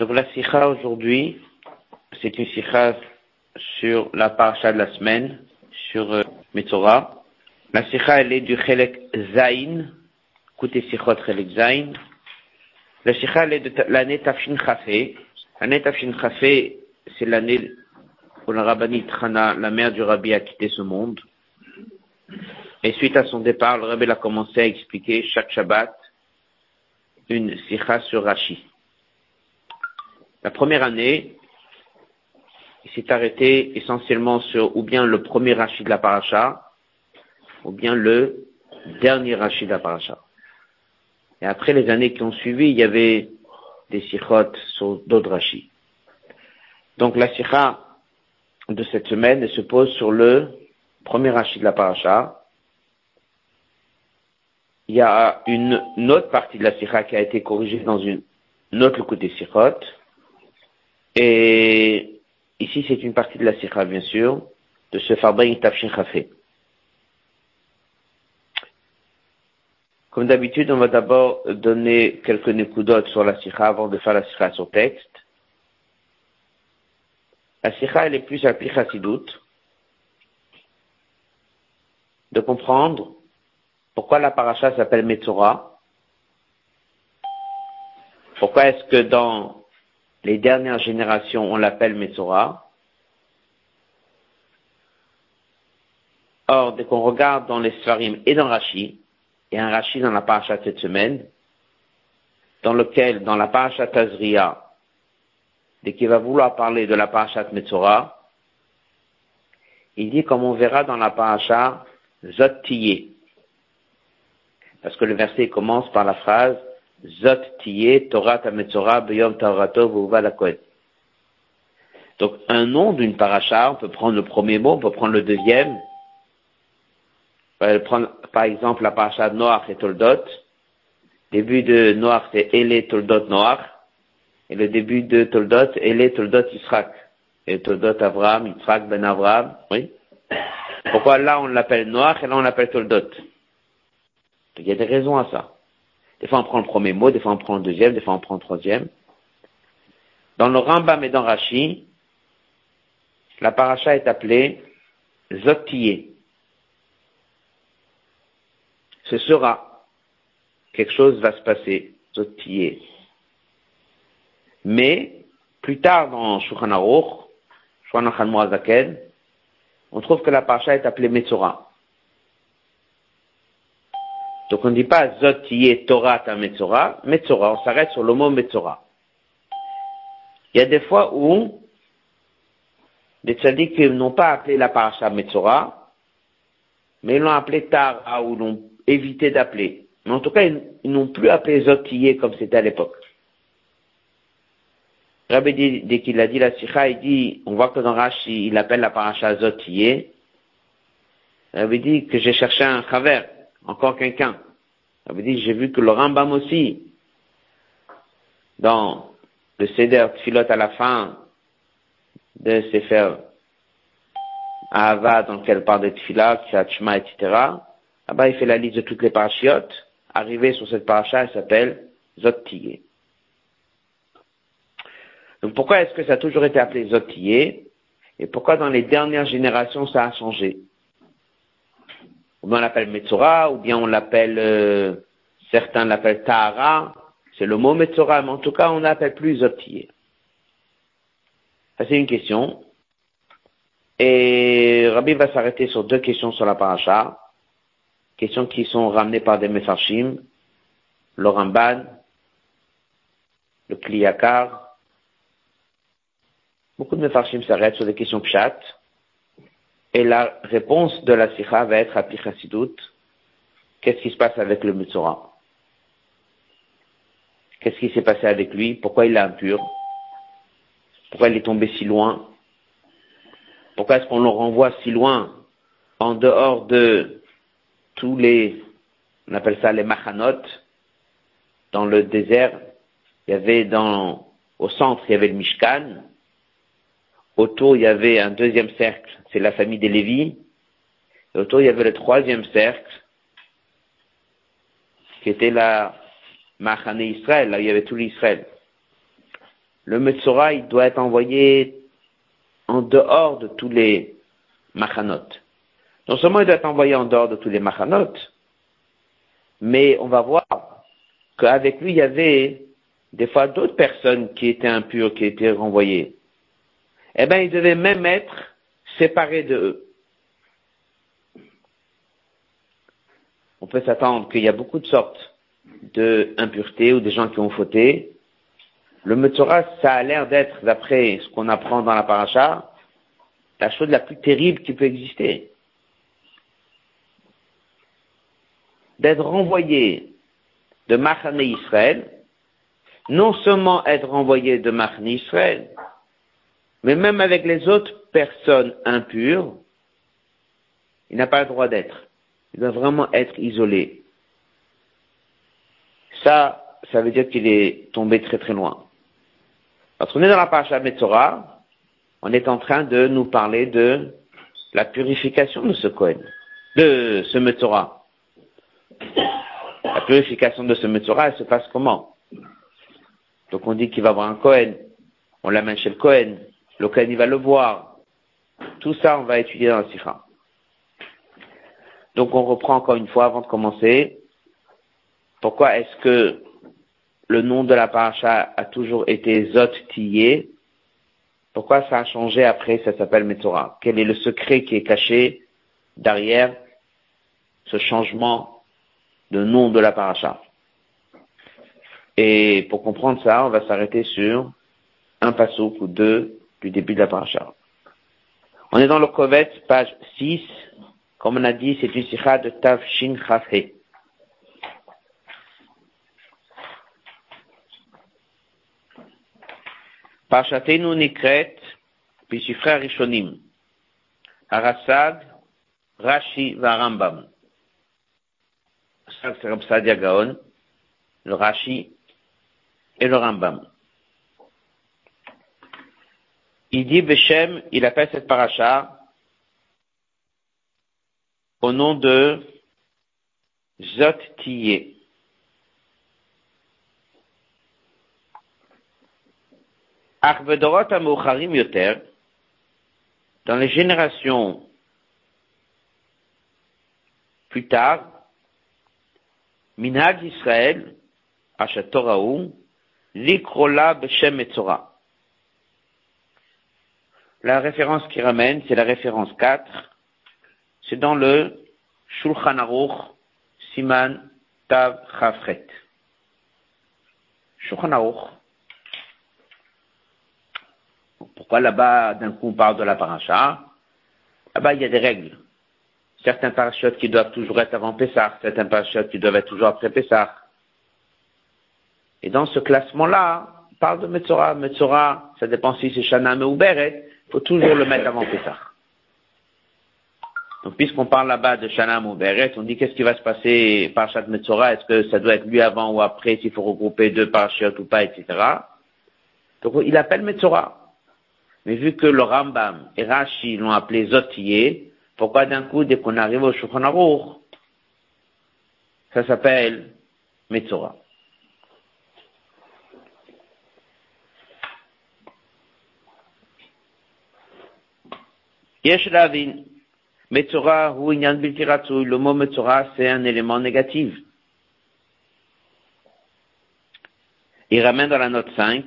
Donc la sikha aujourd'hui, c'est une sikha sur la paracha de la semaine, sur euh, Metzora. La sikha, elle est du Chelek Zain, écoutez sikhot Chelek Zain. La sikha, elle est de l'année Tafshin Chafé. L'année Tafshin Chafé, c'est l'année où la Rabbani Trana, la mère du Rabbi, a quitté ce monde. Et suite à son départ, le Rabbi a commencé à expliquer chaque Shabbat une sikha sur Rashi. La première année, il s'est arrêté essentiellement sur ou bien le premier rachid de la paracha, ou bien le dernier rachid de la paracha. Et après les années qui ont suivi, il y avait des sikhot sur d'autres rachis. Donc la sikha de cette semaine se pose sur le premier rachid de la paracha. Il y a une, autre partie de la sikha qui a été corrigée dans une, autre côté sikhot. Et ici, c'est une partie de la sikha, bien sûr, de ce Farbaïn Tafshin Khafé. Comme d'habitude, on va d'abord donner quelques nekudotes sur la sikha avant de faire la sikha sur texte. La sikha, elle est plus appelée chassidout. De comprendre pourquoi la paracha s'appelle Metzora. Pourquoi est-ce que dans les dernières générations, on l'appelle Metzora. Or, dès qu'on regarde dans les Sfarim et dans Rashi, il y un Rashi dans la paracha cette semaine, dans lequel, dans la paracha Tazria, dès qu'il va vouloir parler de la paracha Metzora, il dit comme on verra dans la paracha Zot Parce que le verset commence par la phrase Zot Torah Beyom Donc, un nom d'une paracha, on peut prendre le premier mot, on peut prendre le deuxième. On prendre, par exemple, la paracha Noach et Toldot. Début de Noach, c'est Ele Toldot Noach. Et le début de Toldot, Ele Toldot Israq. Et Toldot Avraham, Yitzhak ben Avraham, oui. Pourquoi là on l'appelle Noach et là on l'appelle Toldot? Il y a des raisons à ça. Des fois, on prend le premier mot, des fois, on prend le deuxième, des fois, on prend le troisième. Dans le Rambam et dans Rashi, la paracha est appelée Zotiye. Ce sera. Quelque chose va se passer. Zotiye. Mais, plus tard dans Shulchan Aruch, Shulchan on trouve que la paracha est appelée Metzora. Donc on ne dit pas Zot Torah ta Metzora, Metzora, on s'arrête sur le mot Metzora. Il y a des fois où les tzaddikim n'ont pas appelé la paracha Metzora, mais ils l'ont appelé Tara ou l'ont évité d'appeler. Mais en tout cas, ils, n'ont plus appelé Zot comme c'était à l'époque. Rabbi dit, dès qu'il a dit la sikha, il dit, on voit que dans Rashi, il appelle la paracha Zot Rabbi dit que j'ai cherché un chaver encore quelqu'un. Ça veut dire, j'ai vu que le Rambam aussi, dans le Seder Tfilot à la fin de Sefer Ahava, dans lequel parle de Tfila, Kshma, etc., là-bas, il fait la liste de toutes les parachiotes. Arrivé sur cette paracha, elle s'appelle Zotiye. Donc pourquoi est-ce que ça a toujours été appelé Zotiye et pourquoi dans les dernières générations ça a changé? On l'appelle Metzora, ou bien on l'appelle, euh, certains l'appellent Tahara, c'est le mot Metzora, mais en tout cas on l'appelle plus Zotier. Ça c'est une question. Et Rabbi va s'arrêter sur deux questions sur la paracha, questions qui sont ramenées par des Mefarshim, le Ramban, le Kliyakar. Beaucoup de Mefarshim s'arrêtent sur des questions pshat, et la réponse de la sikha va être à Pichasidut. Qu'est-ce qui se passe avec le Mutsura Qu'est-ce qui s'est passé avec lui? Pourquoi il est impur? Pourquoi il est tombé si loin? Pourquoi est-ce qu'on le renvoie si loin En dehors de tous les, on appelle ça les machanot, dans le désert, il y avait dans, au centre, il y avait le Mishkan, Autour, il y avait un deuxième cercle, c'est la famille des Lévis. Et autour, il y avait le troisième cercle, qui était la Machane Israël, là où il y avait tout l'Israël. le Metzora, il doit être envoyé en dehors de tous les machanot. Non seulement il doit être envoyé en dehors de tous les machanot, mais on va voir qu'avec lui, il y avait des fois d'autres personnes qui étaient impures, qui étaient renvoyées. Eh bien, il devait même être séparé de eux. On peut s'attendre qu'il y a beaucoup de sortes d'impuretés ou des gens qui ont fauté. Le Metzora, ça a l'air d'être, d'après ce qu'on apprend dans la paracha, la chose la plus terrible qui peut exister. D'être renvoyé de Machane Israël, non seulement être renvoyé de Machane Israël, mais même avec les autres personnes impures, il n'a pas le droit d'être. Il doit vraiment être isolé. Ça, ça veut dire qu'il est tombé très très loin. Parce qu'on est dans la paracha Metzora, on est en train de nous parler de la purification de ce Kohen, de ce Metzora. La purification de ce Metzora, elle se passe comment? Donc on dit qu'il va avoir un Kohen, on l'amène chez le Kohen, le Kohen il va le voir. Tout ça, on va étudier dans la Sikha. Donc on reprend encore une fois avant de commencer. Pourquoi est-ce que le nom de la paracha a toujours été Zot Tiyé Pourquoi ça a changé après, ça s'appelle Metzora? Quel est le secret qui est caché derrière ce changement de nom de la paracha? Et pour comprendre ça, on va s'arrêter sur un passouk ou deux du début de la paracha. On est dans le Kovet, page 6. Comme on a dit, c'est une sikha de Tav Shin Chafhe. Parchatenu Nikret, Pishifra Rishonim, Arasad, Rashi Varambam. Ça, c'est le Rashi et le Rambam. Il dit Beshem, il appelle cette paracha au nom de Zot. Yoter, dans les générations plus tard, Minhag Israël, Ashatoraou, Likrola Beshem Metzora. La référence qui ramène, c'est la référence 4. C'est dans le Shulchan Aruch, Siman Tav Chafret. Shulchan Aruch, pourquoi là-bas, d'un coup, on parle de la paracha? Là-bas, il y a des règles. Certains parachutes qui doivent toujours être avant Pessah, certains parachutes qui doivent être toujours après Pessah. Et dans ce classement-là, on parle de Metzora. Metzora, ça dépend si c'est Shanam ou Beret, faut toujours le mettre avant Pessah. Donc, puisqu'on parle là-bas de Shanam ou Beret, on dit qu'est-ce qui va se passer par chaque Metzora? Est-ce que ça doit être lui avant ou après, s'il faut regrouper deux parachutes ou pas, etc. Donc, il appelle Metzora. Mais vu que le Rambam et Rashi l'ont appelé Zotier, pourquoi d'un coup, dès qu'on arrive au Shulchan ça s'appelle Metzora Yesh Lavin, Metzora ou Inyan le mot Metzora c'est un élément négatif. Il ramène dans la note 5,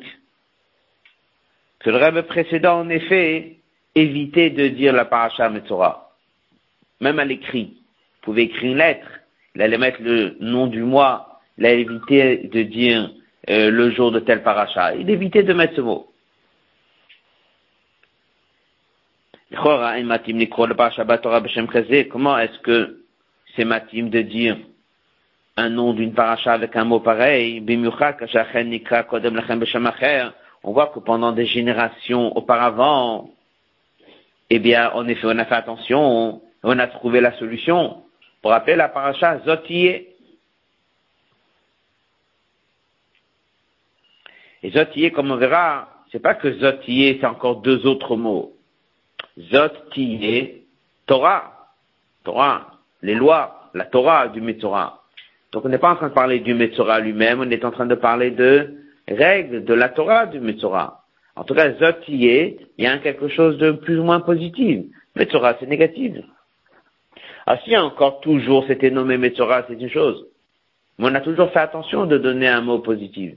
que le rêve précédent, en effet, évitait de dire la paracha Metzora. Même à l'écrit. Vous pouvez écrire une lettre. Il allait mettre le nom du mois. Il a évité de dire euh, le jour de tel paracha. Il évitait de mettre ce mot. Comment est-ce que c'est matim de dire un nom d'une paracha avec un mot pareil? on voit que pendant des générations auparavant, eh bien, on a fait attention, on a trouvé la solution pour appeler la paracha Zotier. Et Zotier, comme on verra, c'est pas que Zotier, c'est encore deux autres mots. Zotier, Torah, Torah, les lois, la Torah du Metzora. Donc on n'est pas en train de parler du Metzora lui-même, on est en train de parler de règle de la Torah du Metzora. En tout cas, Zotiye, il y a quelque chose de plus ou moins positif. Metzora, c'est négatif. Ah, si encore toujours c'était nommé Metzora, c'est une chose. Mais on a toujours fait attention de donner un mot positif.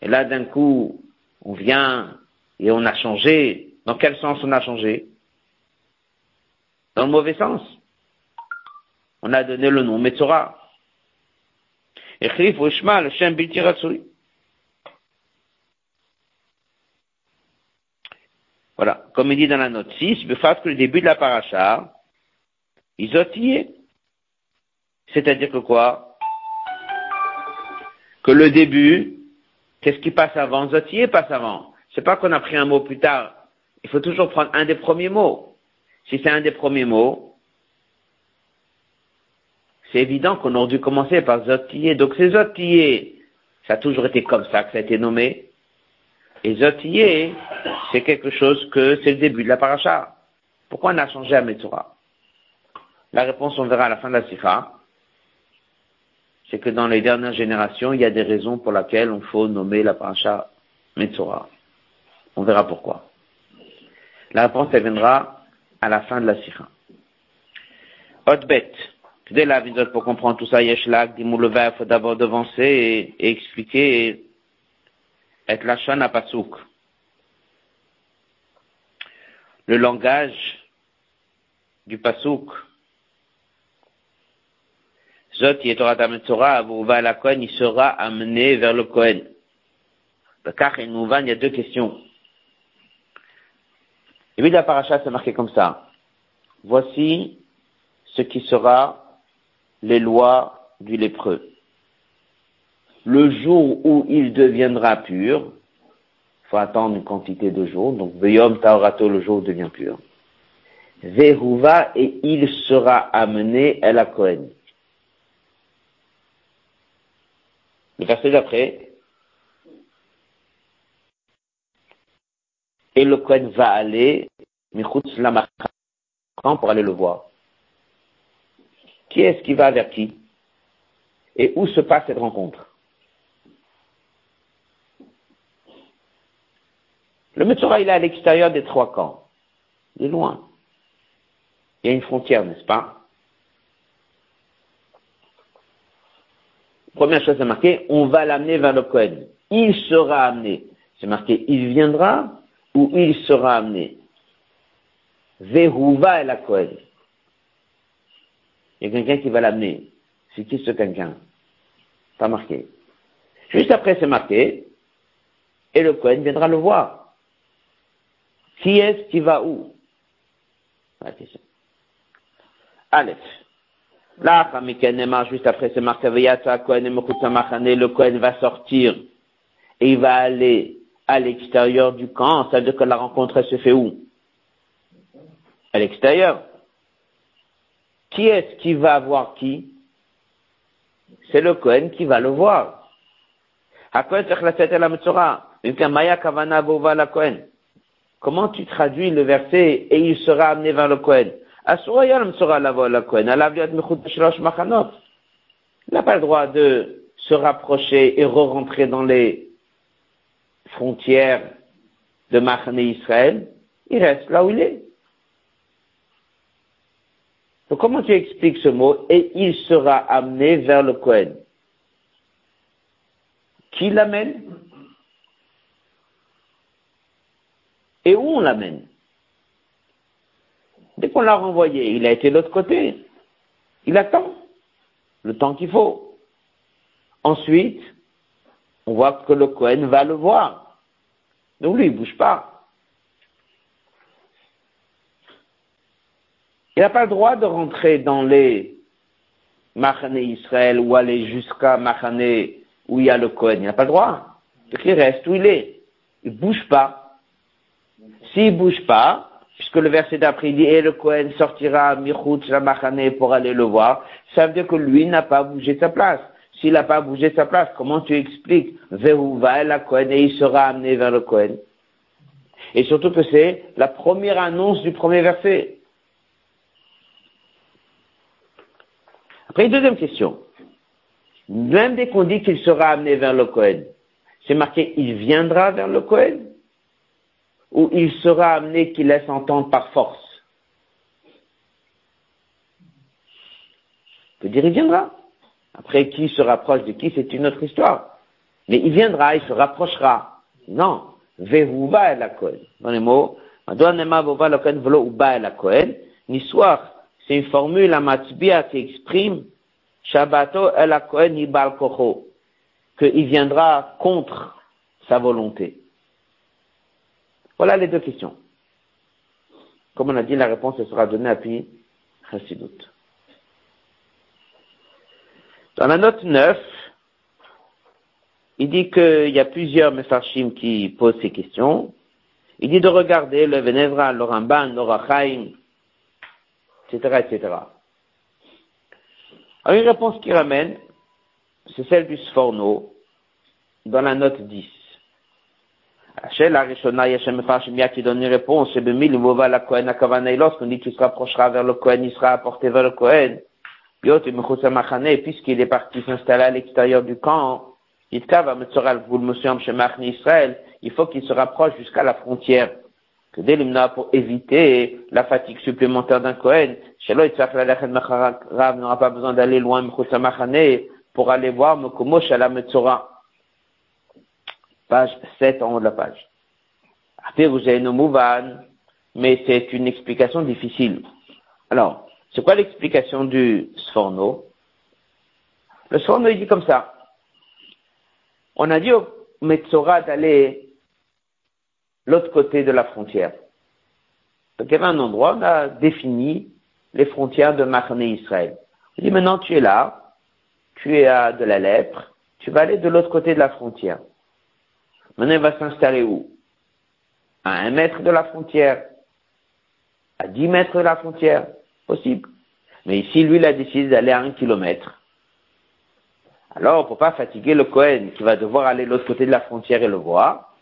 Et là, d'un coup, on vient et on a changé. Dans quel sens on a changé? Dans le mauvais sens. On a donné le nom Metzora. Et le Shem Voilà. Comme il dit dans la note 6, que le début de la paracha, isotillé. C'est-à-dire que quoi? Que le début, qu'est-ce qui passe avant? Zotillé passe avant. C'est pas qu'on a pris un mot plus tard. Il faut toujours prendre un des premiers mots. Si c'est un des premiers mots, c'est évident qu'on aurait dû commencer par Zotillé. Donc c'est Zotillé. Ça a toujours été comme ça que ça a été nommé. Et Zotiyé, c'est quelque chose que c'est le début de la paracha. Pourquoi on a changé à Metzora? La réponse, on verra à la fin de la Sikha. C'est que dans les dernières générations, il y a des raisons pour lesquelles on faut nommer la paracha Metzora. On verra pourquoi. La réponse, elle viendra à la fin de la Sikha. Hotbet. Dès la pour comprendre tout ça, Dimouleva, il faut d'abord devancer et, expliquer et et la pasuk. Le langage du pasuk. Zot la Kohen, il sera amené vers le Kohen. Il y a deux questions. Et puis la paracha, c'est marqué comme ça. Voici ce qui sera les lois du lépreux le jour où il deviendra pur, il faut attendre une quantité de jours, donc Veyom Taorato, le jour où devient pur. Vehuva, et il sera amené à la Kohen. Le verset d'après. Et le Kohen va aller, pour aller le voir. Qui est-ce qui va vers qui? Et où se passe cette rencontre? Le Metzora, il est à l'extérieur des trois camps. Il est loin. Il y a une frontière, n'est-ce pas? Première chose, c'est marqué, on va l'amener vers le Kohen. Il sera amené. C'est marqué, il viendra ou il sera amené. Vehuva est la Kohen. Il y a quelqu'un qui va l'amener. C'est qui ce quelqu'un? Pas marqué. Juste après, c'est marqué, et le Kohen viendra le voir. Qui est-ce qui va où? La question. Aleph. Là, juste après, c'est marqué le Kohen va sortir et il va aller à l'extérieur du camp. C'est-à-dire que la rencontre, se fait où? À l'extérieur. Qui est-ce qui va voir qui? C'est le Kohen qui va le voir. Comment tu traduis le verset et il sera amené vers le Kohen. Il n'a pas le droit de se rapprocher et re-rentrer dans les frontières de Machane Israël. Il reste là où il est. Donc comment tu expliques ce mot et il sera amené vers le Kohen Qui l'amène? Et où on l'amène? Dès qu'on l'a renvoyé, il a été de l'autre côté. Il attend le temps qu'il faut. Ensuite, on voit que le Cohen va le voir. Donc lui, il bouge pas. Il n'a pas le droit de rentrer dans les Machane Israël ou aller jusqu'à Machane où il y a le Cohen. Il n'a pas le droit. Donc il reste où il est. Il bouge pas. S'il bouge pas, puisque le verset d'après dit, et le Kohen sortira Michut Ramachane pour aller le voir, ça veut dire que lui n'a pas bougé sa place. S'il n'a pas bougé sa place, comment tu expliques va la et il sera amené vers le Kohen Et surtout que c'est la première annonce du premier verset. Après, deuxième question. Même dès qu'on dit qu'il sera amené vers le Kohen, C'est marqué, il viendra vers le Kohen ou il sera amené qu'il laisse entendre par force? On peut dire, il viendra? Après, qui se rapproche de qui, c'est une autre histoire. Mais il viendra, il se rapprochera. Non. Vehuva la Kohen. Dans les mots, L'histoire, c'est une formule à Matzbia qui exprime Shabbato el Kohen ibal qu'il viendra contre sa volonté. Voilà les deux questions. Comme on a dit, la réponse sera donnée à Pi Chassidut. Dans la note 9, il dit qu'il y a plusieurs Mefarshim qui posent ces questions. Il dit de regarder le Venevra, le Ramban, le Rachaim, etc., etc. Alors, une réponse qui ramène, c'est celle du Sforno, dans la note 10. La Rishona, Yashem Mefarshim qui donne une réponse, c'est lorsqu'on dit tu se rapprocheras vers le Kohen, il sera apporté vers le Kohen. Puisqu'il est parti s'installer à l'extérieur du camp, il faut qu'il se rapproche jusqu'à la frontière. Que d'éliminer pour éviter la fatigue supplémentaire d'un Kohen. N'aura pas besoin d'aller loin pour aller voir Mekomo Shala Metzora. Page 7 en haut de la page. Mais c'est une explication difficile. Alors, c'est quoi l'explication du Sforno? Le Sforno, il dit comme ça. On a dit au Metzora d'aller l'autre côté de la frontière. Donc il y avait un endroit, on a défini les frontières de Mahane Israël. On dit maintenant tu es là, tu es à de la lèpre, tu vas aller de l'autre côté de la frontière. Maintenant il va s'installer où? À un mètre de la frontière, à dix mètres de la frontière, possible. Mais ici, lui, il a décidé d'aller à un kilomètre. Alors, pour pas fatiguer le Cohen qui va devoir aller de l'autre côté de la frontière et le voir,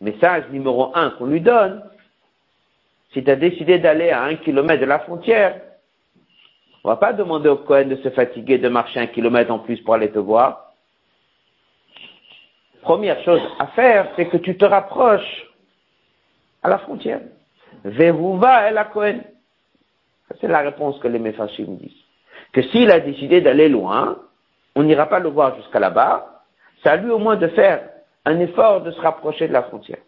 message numéro un qu'on lui donne, si tu as décidé d'aller à un kilomètre de la frontière, on va pas demander au Cohen de se fatiguer de marcher un kilomètre en plus pour aller te voir. Première chose à faire, c'est que tu te rapproches à la frontière. va et la Cohen. C'est la réponse que les Mephashim disent. Que s'il a décidé d'aller loin, on n'ira pas le voir jusqu'à là-bas. C'est à lui au moins de faire un effort de se rapprocher de la frontière.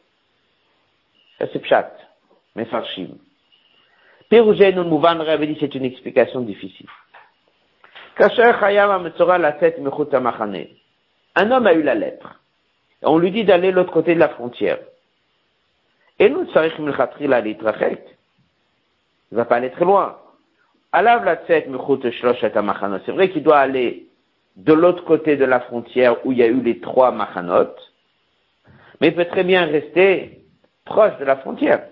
Ça c'est Pshat, Mefarshim. Pérougen Mouvan dit c'est une explication difficile. Un homme a eu la lettre. On lui dit d'aller de l'autre côté de la frontière. Et nous, il ne va pas aller très loin. C'est vrai qu'il doit aller de l'autre côté de la frontière où il y a eu les trois machanot, mais il peut très bien rester proche de la frontière.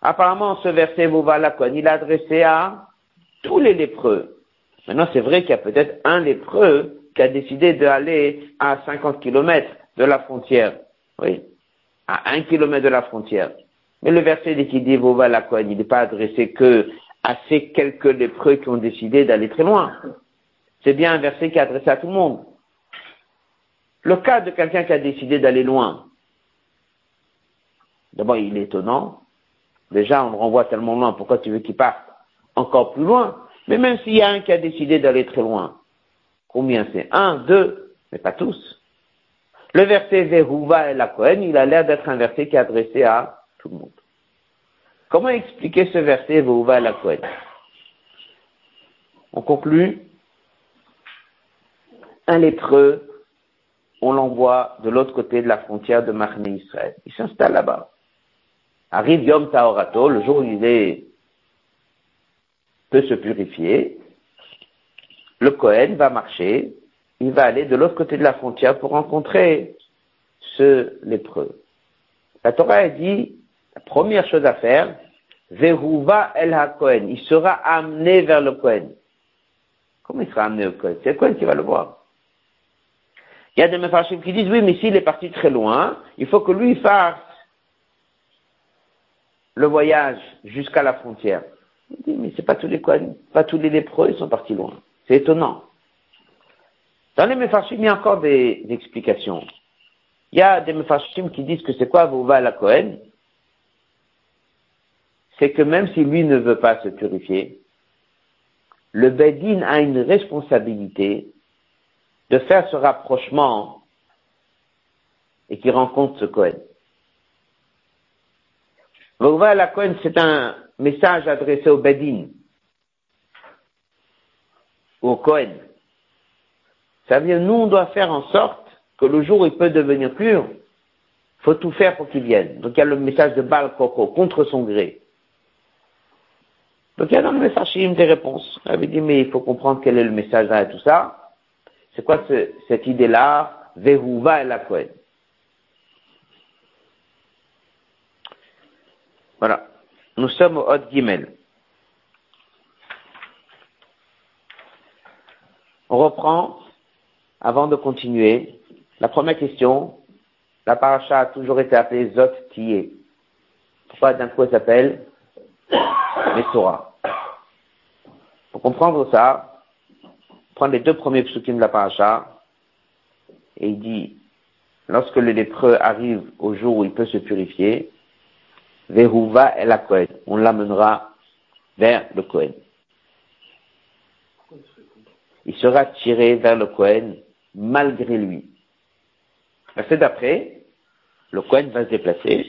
Apparemment, ce verset il est adressé à tous les lépreux. Maintenant, c'est vrai qu'il y a peut-être un lépreux qui a décidé d'aller à 50 kilomètres de la frontière. Oui. À un kilomètre de la frontière. Mais le verset qui dit la il n'est pas adressé que à ces quelques lépreux qui ont décidé d'aller très loin. C'est bien un verset qui est adressé à tout le monde. Le cas de quelqu'un qui a décidé d'aller loin, d'abord il est étonnant. Déjà, on le renvoie tellement loin, pourquoi tu veux qu'il parte encore plus loin? Mais même s'il y a un qui a décidé d'aller très loin, combien c'est? Un, deux, mais pas tous. Le verset Vehuva et la Kohen, il a l'air d'être un verset qui est adressé à tout le monde. Comment expliquer ce verset Vehuva et la Kohen? On conclut un lépreux, on l'envoie de l'autre côté de la frontière de Mahné Israël. Il s'installe là-bas. Arrive Yom Taorato, le jour où il est, peut se purifier. Le Kohen va marcher il va aller de l'autre côté de la frontière pour rencontrer ce lépreux. La Torah a dit, la première chose à faire, Veruva el. Il sera amené vers le Kohen. Comment il sera amené au Kohen? C'est le Kohen qui va le voir. Il y a des méfarchim qui disent, oui, mais s'il est parti très loin, il faut que lui fasse le voyage jusqu'à la frontière. Il dit, mais c'est pas tous les pas tous les lépreux, ils sont partis loin. C'est étonnant. Dans les Mefarshim, il y a encore des, explications. Il y a des Mefarshim qui disent que c'est quoi Vouva la Cohen C'est que même si lui ne veut pas se purifier, le Bedin a une responsabilité de faire ce rapprochement et qui rencontre ce Cohen. Vouva la Cohen, c'est un message adressé au Bedin, au Cohen. Ça veut dire, nous, on doit faire en sorte que le jour où il peut devenir pur, faut tout faire pour qu'il vienne. Donc il y a le message de Baal Koko, contre son gré. Donc il y a dans le message des réponses. Elle avait dit, mais il faut comprendre quel est le message là et tout ça. C'est quoi cette idée-là? Vehuva et la Kohen. Voilà. Nous sommes au Hot Gimel. On reprend avant de continuer, la première question, la paracha a toujours été appelée Zot. Pourquoi d'un coup elle s'appelle Mesora Pour comprendre ça, prendre les deux premiers psukim de la paracha, et il dit, lorsque le lépreux arrive au jour où il peut se purifier, Vehuva et la Kohen, on l'amènera vers le Kohen. Il sera tiré vers le Kohen malgré lui. C'est d'après, le Cohen va se déplacer,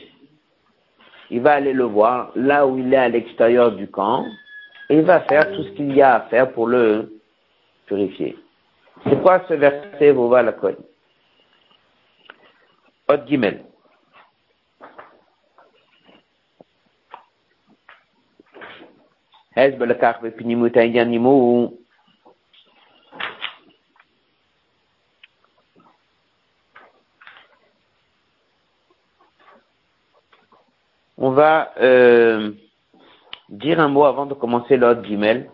il va aller le voir là où il est à l'extérieur du camp, et il va faire tout ce qu'il y a à faire pour le purifier. C'est quoi ce verset, vous la Cohen? Hot. On va euh, dire un mot avant de commencer Hot Gimel.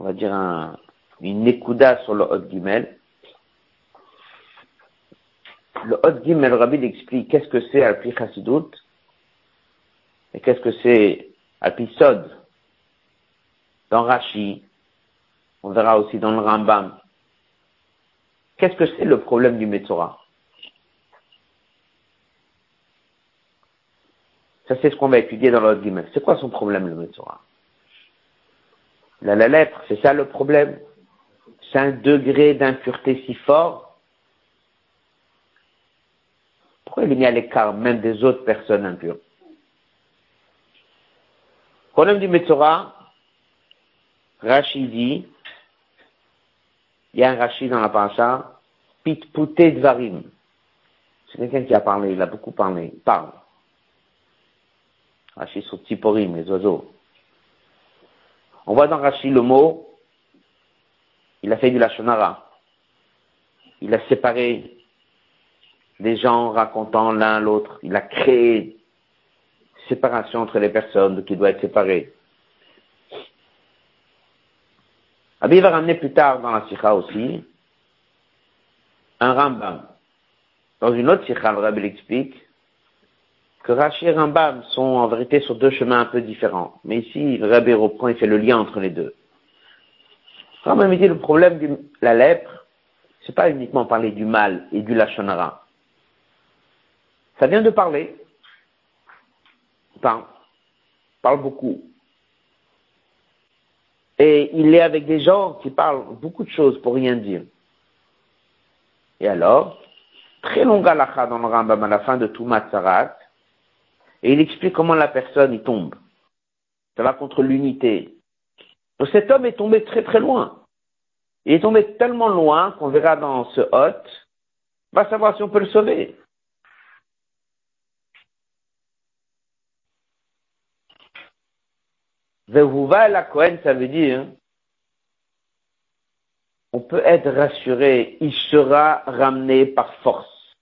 On va dire un, une écouda sur le Hot Gimel. Le Hot Gimel, Rabbi explique qu'est-ce que c'est Alpi Chassidut et qu'est-ce que c'est Alpi Sod. Dans Rashi, on verra aussi dans le Rambam. Qu'est-ce que c'est le problème du Metzora? Ça, c'est ce qu'on va étudier dans l'autre guillemets. C'est quoi son problème, le Metzora? Là, la lèpre, c'est ça le problème? C'est un degré d'impureté si fort? Pourquoi il est mis à l'écart même des autres personnes impures? Problème du Metzora, Rachid dit, il y a un Rachid dans la paracha, Pitputé Dvarim. C'est quelqu'un qui a parlé, il a beaucoup parlé, il parle. Rachid sur les oiseaux. On voit dans Rachid le mot, il a fait du Lachonara. Il a séparé les gens racontant l'un l'autre. Il a créé séparation entre les personnes qui doivent être séparées. Abi va ramener plus tard dans la Sikha aussi un Rambam. Dans une autre Sikha, le Rabbi l'explique que Rashi et Rambam sont en vérité sur deux chemins un peu différents. Mais ici, Rabbi reprend et fait le lien entre les deux. Rambam dit le problème de la lèpre, c'est pas uniquement parler du mal et du lachonara. Ça vient de parler. Parle, parle beaucoup. Et il est avec des gens qui parlent beaucoup de choses pour rien dire. Et alors, très long galakha dans le Rambam à la fin de tout Matzarat, et il explique comment la personne y tombe. Ça va contre l'unité. Donc cet homme est tombé très très loin. Il est tombé tellement loin qu'on verra dans ce hôte, on va savoir si on peut le sauver. Vehuva la Cohen, ça veut dire, on peut être rassuré, il sera ramené par force.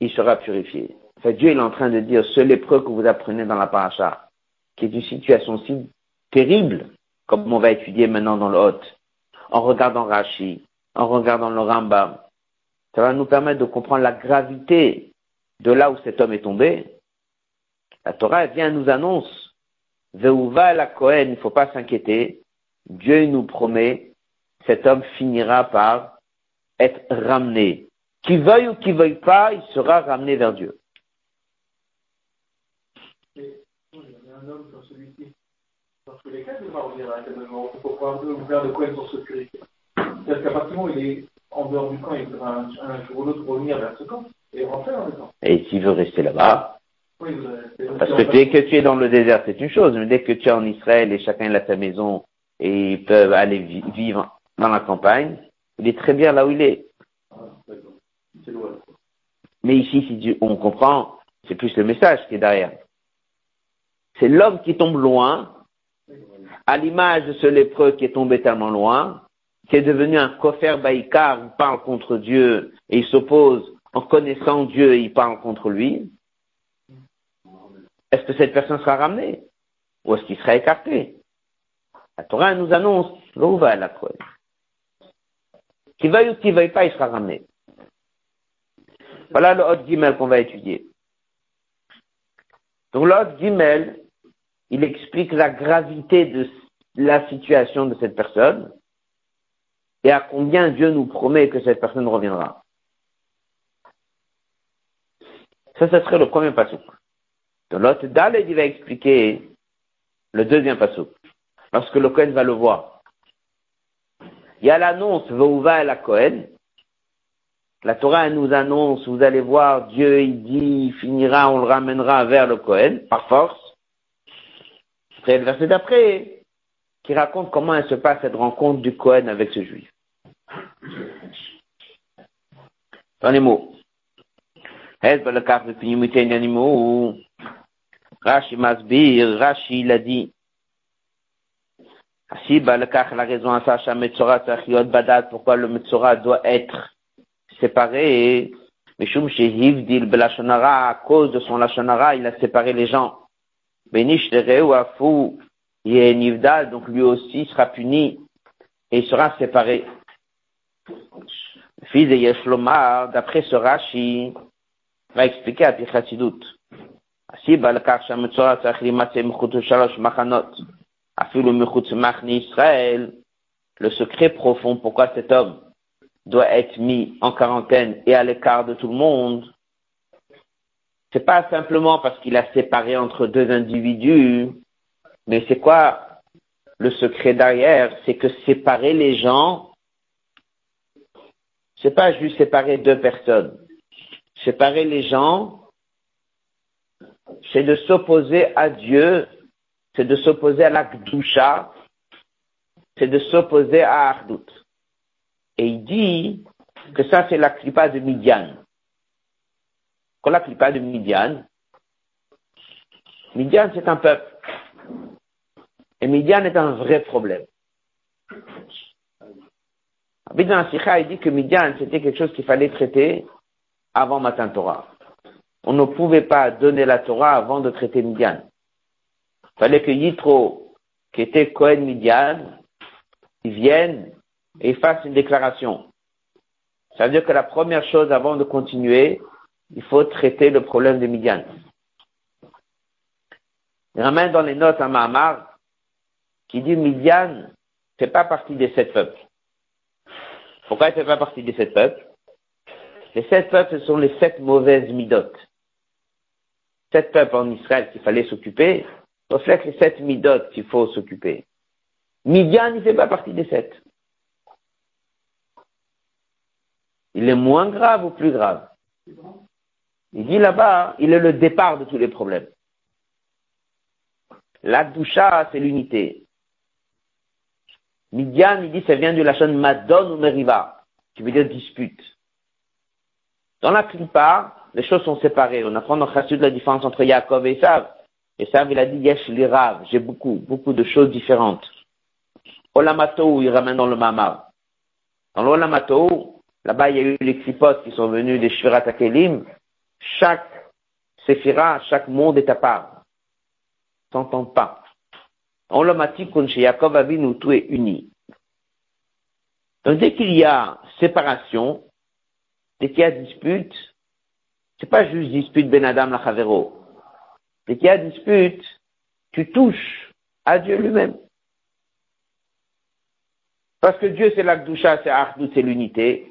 Il sera purifié. Dieu est en train de dire, ce lépreux que vous apprenez dans la paracha, qui est une situation si terrible, comme on va étudier maintenant dans le Hôte, en regardant Rashi, en regardant le Rambam, ça va nous permettre de comprendre la gravité de là où cet homme est tombé. La Torah vient nous annonce, Veuva la Kohen, il ne faut pas s'inquiéter. Dieu nous promet, cet homme finira par être ramené. Qui veuille ou qui veuille pas, il sera ramené vers Dieu. Un homme comme celui-ci, dans tous les cas, il va revenir à éternellement. Il faut pouvoir ouvrir le coin pour sécurité. C'est-à-dire qu'à partir du moment où il est en dehors du camp, il devra un, un jour ou l'autre revenir vers ce camp et rentrer dans le camp. Et s'il veut rester là-bas, Oui, parce que dès que tu es dans le désert, c'est une chose, mais dès que tu es en Israël et chacun a sa maison et ils peuvent aller vi- vivre dans la campagne, il est très bien là où il est. Loin. Mais ici, si tu- on comprend, c'est plus le message qui est derrière. C'est l'homme qui tombe loin, à l'image de ce lépreux qui est tombé tellement loin, qui est devenu un kofer baïkar, il parle contre Dieu et il s'oppose en connaissant Dieu et il parle contre lui. Est-ce que cette personne sera ramenée? Ou est-ce qu'il sera écarté? La Torah nous annonce, l'eau va la croix. Qui veuille ou qui veuille pas, il sera ramené. Voilà le Hot Gimel qu'on va étudier. Donc le Hot Gimel, il explique la gravité de la situation de cette personne et à combien Dieu nous promet que cette personne reviendra. Ça, ce serait le premier passage. Donc l'autre Daled, il va expliquer le deuxième passage. Lorsque le Cohen va le voir. Il y a l'annonce, et la Cohen, la Torah nous annonce, vous allez voir, Dieu il dit, il finira, on le ramènera vers le Cohen, par force. C'est le verset d'après, qui raconte comment elle se passe cette rencontre du Cohen avec ce juif. Dans les mots. Rashi Masbir, Rashi il a dit. Asiba le kaf la raison à ça, Metzora Tachiot Badat, pourquoi le Metzora doit être séparé, Mishum Shehiv dit Belashonara, à cause de son Lashonara, il a séparé les gens donc lui aussi sera puni et il sera séparé. Le fils de Yeshlomar, d'après ce Rashi, va expliquer à Pichasidut. הסיבה לכך שהמצורע צריך להימצא מחוץ לשלוש מחנות, אפילו מחוץ מחנה ישראל, le secret profond pourquoi cet homme doit être mis en quarantaine et à l'écart de tout le monde, c'est pas simplement parce qu'il a séparé entre deux individus, mais c'est quoi le secret derrière? C'est que séparer les gens, c'est pas juste séparer deux personnes. Séparer les gens, c'est de s'opposer à Dieu, c'est de s'opposer à la c'est de s'opposer à Ardout. Et il dit que ça, c'est la de Midian. Quand la clipa de Midian, Midian, c'est un peuple. Et Midian est un vrai problème. Abidjan Sikha, il dit que Midian, c'était quelque chose qu'il fallait traiter avant Matin Torah. On ne pouvait pas donner la Torah avant de traiter Midian. Il fallait que Yitro, qui était Cohen Midian, il vienne et fasse une déclaration. Ça veut dire que la première chose avant de continuer, il faut traiter le problème de Midian. Il ramène dans les notes un Mahamar qui dit Midian fait pas partie des sept peuples. Pourquoi il fait pas partie des sept peuples? Les sept peuples, ce sont les sept mauvaises midotes. Sept peuples en Israël qu'il fallait s'occuper reflètent les sept midotes qu'il faut s'occuper. Midian, il fait pas partie des sept. Il est moins grave ou plus grave? Il dit là-bas, il est le départ de tous les problèmes. La doucha, c'est l'unité. Midian, il dit, ça vient du lachon madon ou meriva, qui veut dire dispute. Dans la plupart, les choses sont séparées. On apprend dans Chassid la différence entre Yaakov et Esav. Esav, il a dit, yesh lirav, j'ai beaucoup, beaucoup de choses différentes. Olamato, il ramène dans le Mamar. Dans l'Olamato, là-bas, il y a eu les clipotes qui sont venus des Shvirat Akelim. Chaque séphira, chaque monde est à part. S'entendent pas. En l'Omatikun, chez Yaakov Avinu, tout est uni. Donc, dès qu'il y a séparation, dès qu'il y a dispute, c'est pas juste dispute Ben Adam la Chavero. Dès qu'il y a dispute, tu touches à Dieu lui-même. Parce que Dieu, c'est l'Akdusha, c'est Achdut, c'est l'unité.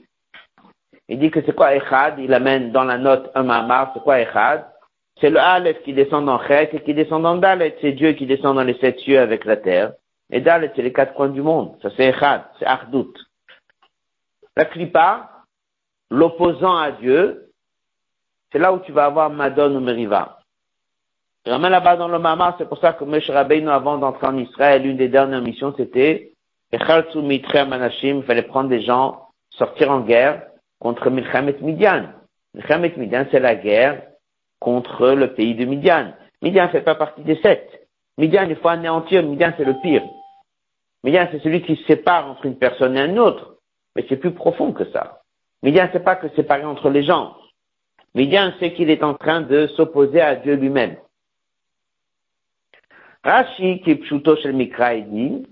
Il dit que c'est quoi Echad? Il amène dans la note un mamar, c'est quoi Echad? C'est le Aleph qui descend dans Chet et qui descend dans Dalet. C'est Dieu qui descend dans les sept cieux avec la terre. Et Dalet, c'est les quatre coins du monde. Ça, c'est Echad, c'est Achdut. La Kripa, l'opposant à Dieu, c'est là où tu vas avoir Madon ou Meriva. Je ramène là-bas dans le Mamar, c'est pour ça que Moshe Rabbeinu, avant d'entrer en Israël, l'une des dernières missions, c'était il fallait prendre des gens, sortir en guerre contre Milchamet Midian. Milchamet Midian, c'est la guerre contre le pays de Midian. Midian ne fait pas partie des sept. Midian, il faut anéantir. Midian, c'est le pire. Midian, c'est celui qui sépare entre une personne et une autre. Mais c'est plus profond que ça. Midian, c'est pas que séparer entre les gens. Midian, c'est qu'il est en train de s'opposer à Dieu lui-même. Rashi, qui est Pshuto Mikra, dit,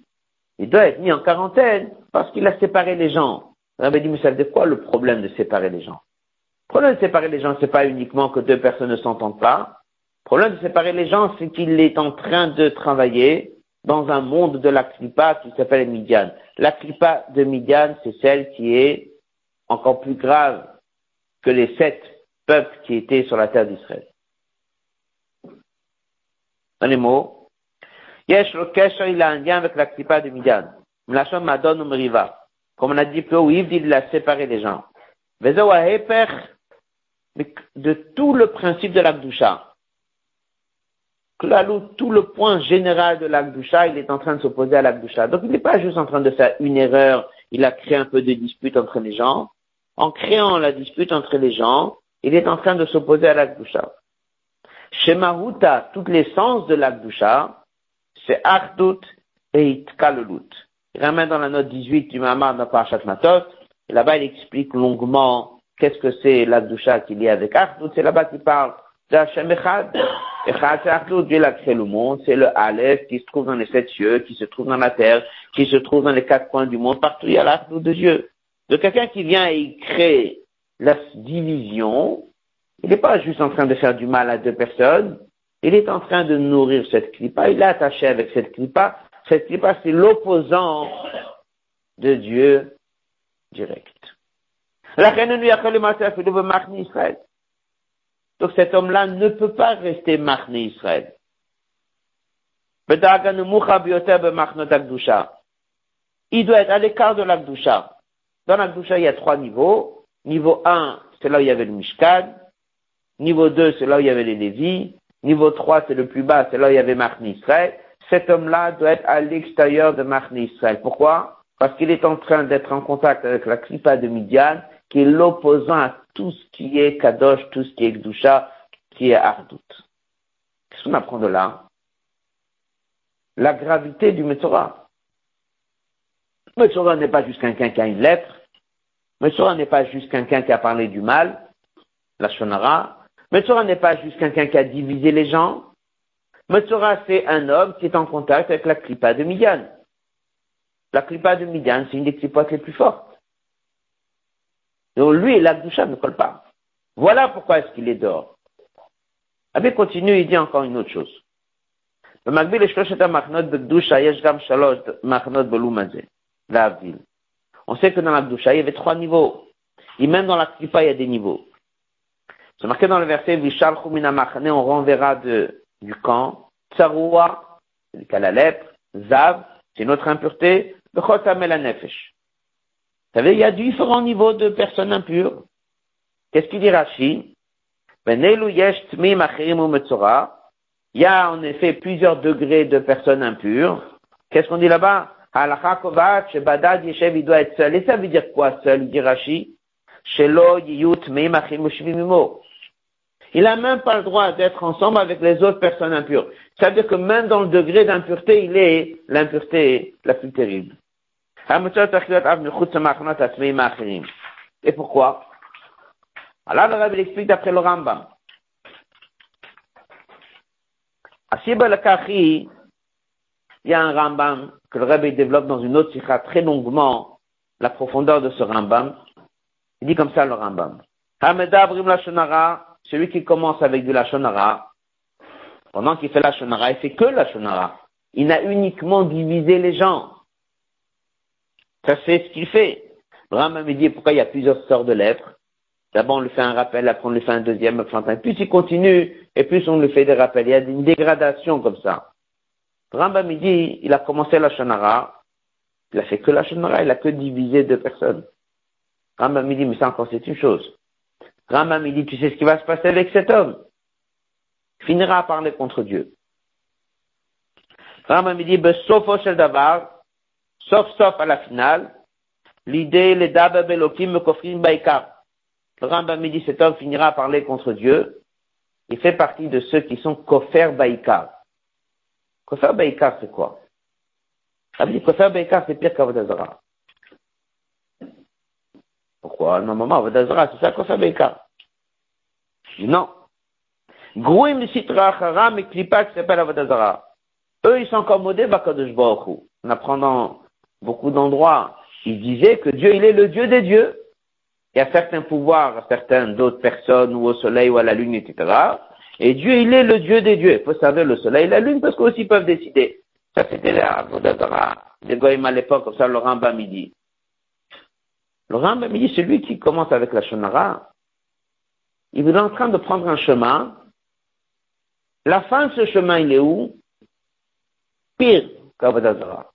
il doit être mis en quarantaine parce qu'il a séparé les gens. Rabbi dit, mais ça veut quoi le problème de séparer les gens? Le problème de séparer les gens, c'est pas uniquement que deux personnes ne s'entendent pas. Le problème de séparer les gens, c'est qu'il est en train de travailler dans un monde de la clipa qui s'appelle Midian. La clipa de Midian, c'est celle qui est encore plus grave que les sept peuples qui étaient sur la terre d'Israël. Dans les mots, Yesh il a un lien avec la Kripa de Midian. Mlachon Madon ou Meriva. Comme on a dit plus haut, il a séparé les gens. De tout le principe de l'Akdusha. Tout le point général de l'Akdusha, il est en train de s'opposer à l'Akdusha. Donc il n'est pas juste en train de faire une erreur, il a créé un peu de dispute entre les gens. En créant la dispute entre les gens, il est en train de s'opposer à l'Akdusha. Chez Maruta, toutes les sens de l'Akdusha, c'est Achdut et Itkalelut. Ramène dans la note 18 du de Parashat Matot, et là-bas il explique longuement qu'est-ce que c'est l'Akdusha qu'il y a avec Achdut, c'est là-bas qu'il parle d'Hachem Echad. Echad c'est Achdut, Dieu l'a créé le monde, c'est le Aleph qui se trouve dans les sept cieux, qui se trouve dans la terre, qui se trouve dans les quatre coins du monde, partout il y a l'Achdut de Dieu. De quelqu'un qui vient et il crée la division, il n'est pas juste en train de faire du mal à deux personnes, il est en train de nourrir cette clipa, il est attaché avec cette clipa. Cette clipa, c'est l'opposant de Dieu direct. Donc cet homme-là ne peut pas rester marné Israël. Il doit être à l'écart de l'Akdusha. Dans l'Akdusha, il y a trois niveaux. Niveau 1, c'est là où il y avait le Mishkan. Niveau 2, c'est là où il y avait les Lévis. Niveau 3, c'est le plus bas, c'est là où il y avait Marni Israël. Cet homme-là doit être à l'extérieur de Marni Israël. Pourquoi? Parce qu'il est en train d'être en contact avec la Kripa de Midian, qui est l'opposant à tout ce qui est Kadosh, tout ce qui est Gdusha, qui est Ardout. Qu'est-ce qu'on apprend de là? La gravité du Metzora. Metzora n'est pas juste quelqu'un qui a une lettre. Metzora n'est pas juste quelqu'un qui a parlé du mal, la Shonara. Metzora n'est pas juste quelqu'un qui a divisé les gens. Metzora, c'est un homme qui est en contact avec la clipa de Midian. La clipa de Midian, c'est une des clipotes les plus fortes. Donc lui et l'Akdusha ne collent pas. Voilà pourquoi est-ce qu'il est dehors. Abbé continue, il dit encore une autre chose. On sait que dans il y avait trois niveaux. Et même dans la clipa, il y a des niveaux. C'est marqué dans le verset, on renverra de, du camp, Tsaroua, c'est le cas la lèpre, Zav, c'est notre impureté, la nefesh. Vous savez, il y a différents niveaux de personnes impures. Qu'est-ce qu'il dit Rashi? Il y a en effet plusieurs degrés de personnes impures. Qu'est-ce qu'on dit là-bas? il doit être seul. Et ça veut dire quoi seul, dit Rashi? Shelo yiyut il n'a même pas le droit d'être ensemble avec les autres personnes impures. C'est-à-dire que même dans le degré d'impureté, il est l'impureté la plus terrible. Et pourquoi? Alors le Rabbi explique d'après le Rambam. Il y a un Rambam que le Rabbi développe dans une autre sikha très longuement la profondeur de ce Rambam. Il dit comme ça le Rambam celui qui commence avec du Lachonara, Pendant qu'il fait la shonara, il fait que la shonara. Il a uniquement divisé les gens. Ça, c'est ce qu'il fait. Brahma me dit pourquoi il y a plusieurs sortes de lettres? D'abord, on lui fait un rappel, après on lui fait un deuxième, Plus il continue, et plus on lui fait des rappels. Il y a une dégradation comme ça. Rambam me dit, il a commencé la shonara, il a fait que la shonara, il a que divisé deux personnes. Rambam me dit, mais ça encore c'est une chose. Rambam me dit, tu sais ce qui va se passer avec cet homme? Il finira à parler contre Dieu. Rambam me dit, sauf au davar, sauf sauf à la finale, l'idée, les dabab elokim kofrim baikar. Le Rambam me dit, cet homme finira à parler contre Dieu. Il fait partie de ceux qui sont kofer baikar. Kofer baikar, c'est quoi? Kofer baikar, c'est pire qu'avodazara. Pourquoi Normalement, Avodazara, c'est ça kofer baikar. Non. Grouim sitra haram et klipa qui s'appelle Avodazara. Eux, ils sont accommodés Bakadosh Baruch En apprenant beaucoup d'endroits, ils disaient que Dieu, il est le Dieu des dieux. Il y a certains pouvoirs à certaines d'autres personnes, ou au soleil, ou à la lune, etc. Et Dieu, il est le Dieu des dieux. Il faut servir le soleil et la lune parce qu'aussi ils peuvent décider. Ça, c'était la Vodazara des Goïm à l'époque, comme ça, le Rambam midi. Le Rambam midi, c'est lui qui commence avec la Shonara. Il est en train de prendre un chemin. La fin de ce chemin, il est où? Pire qu'Avodazara.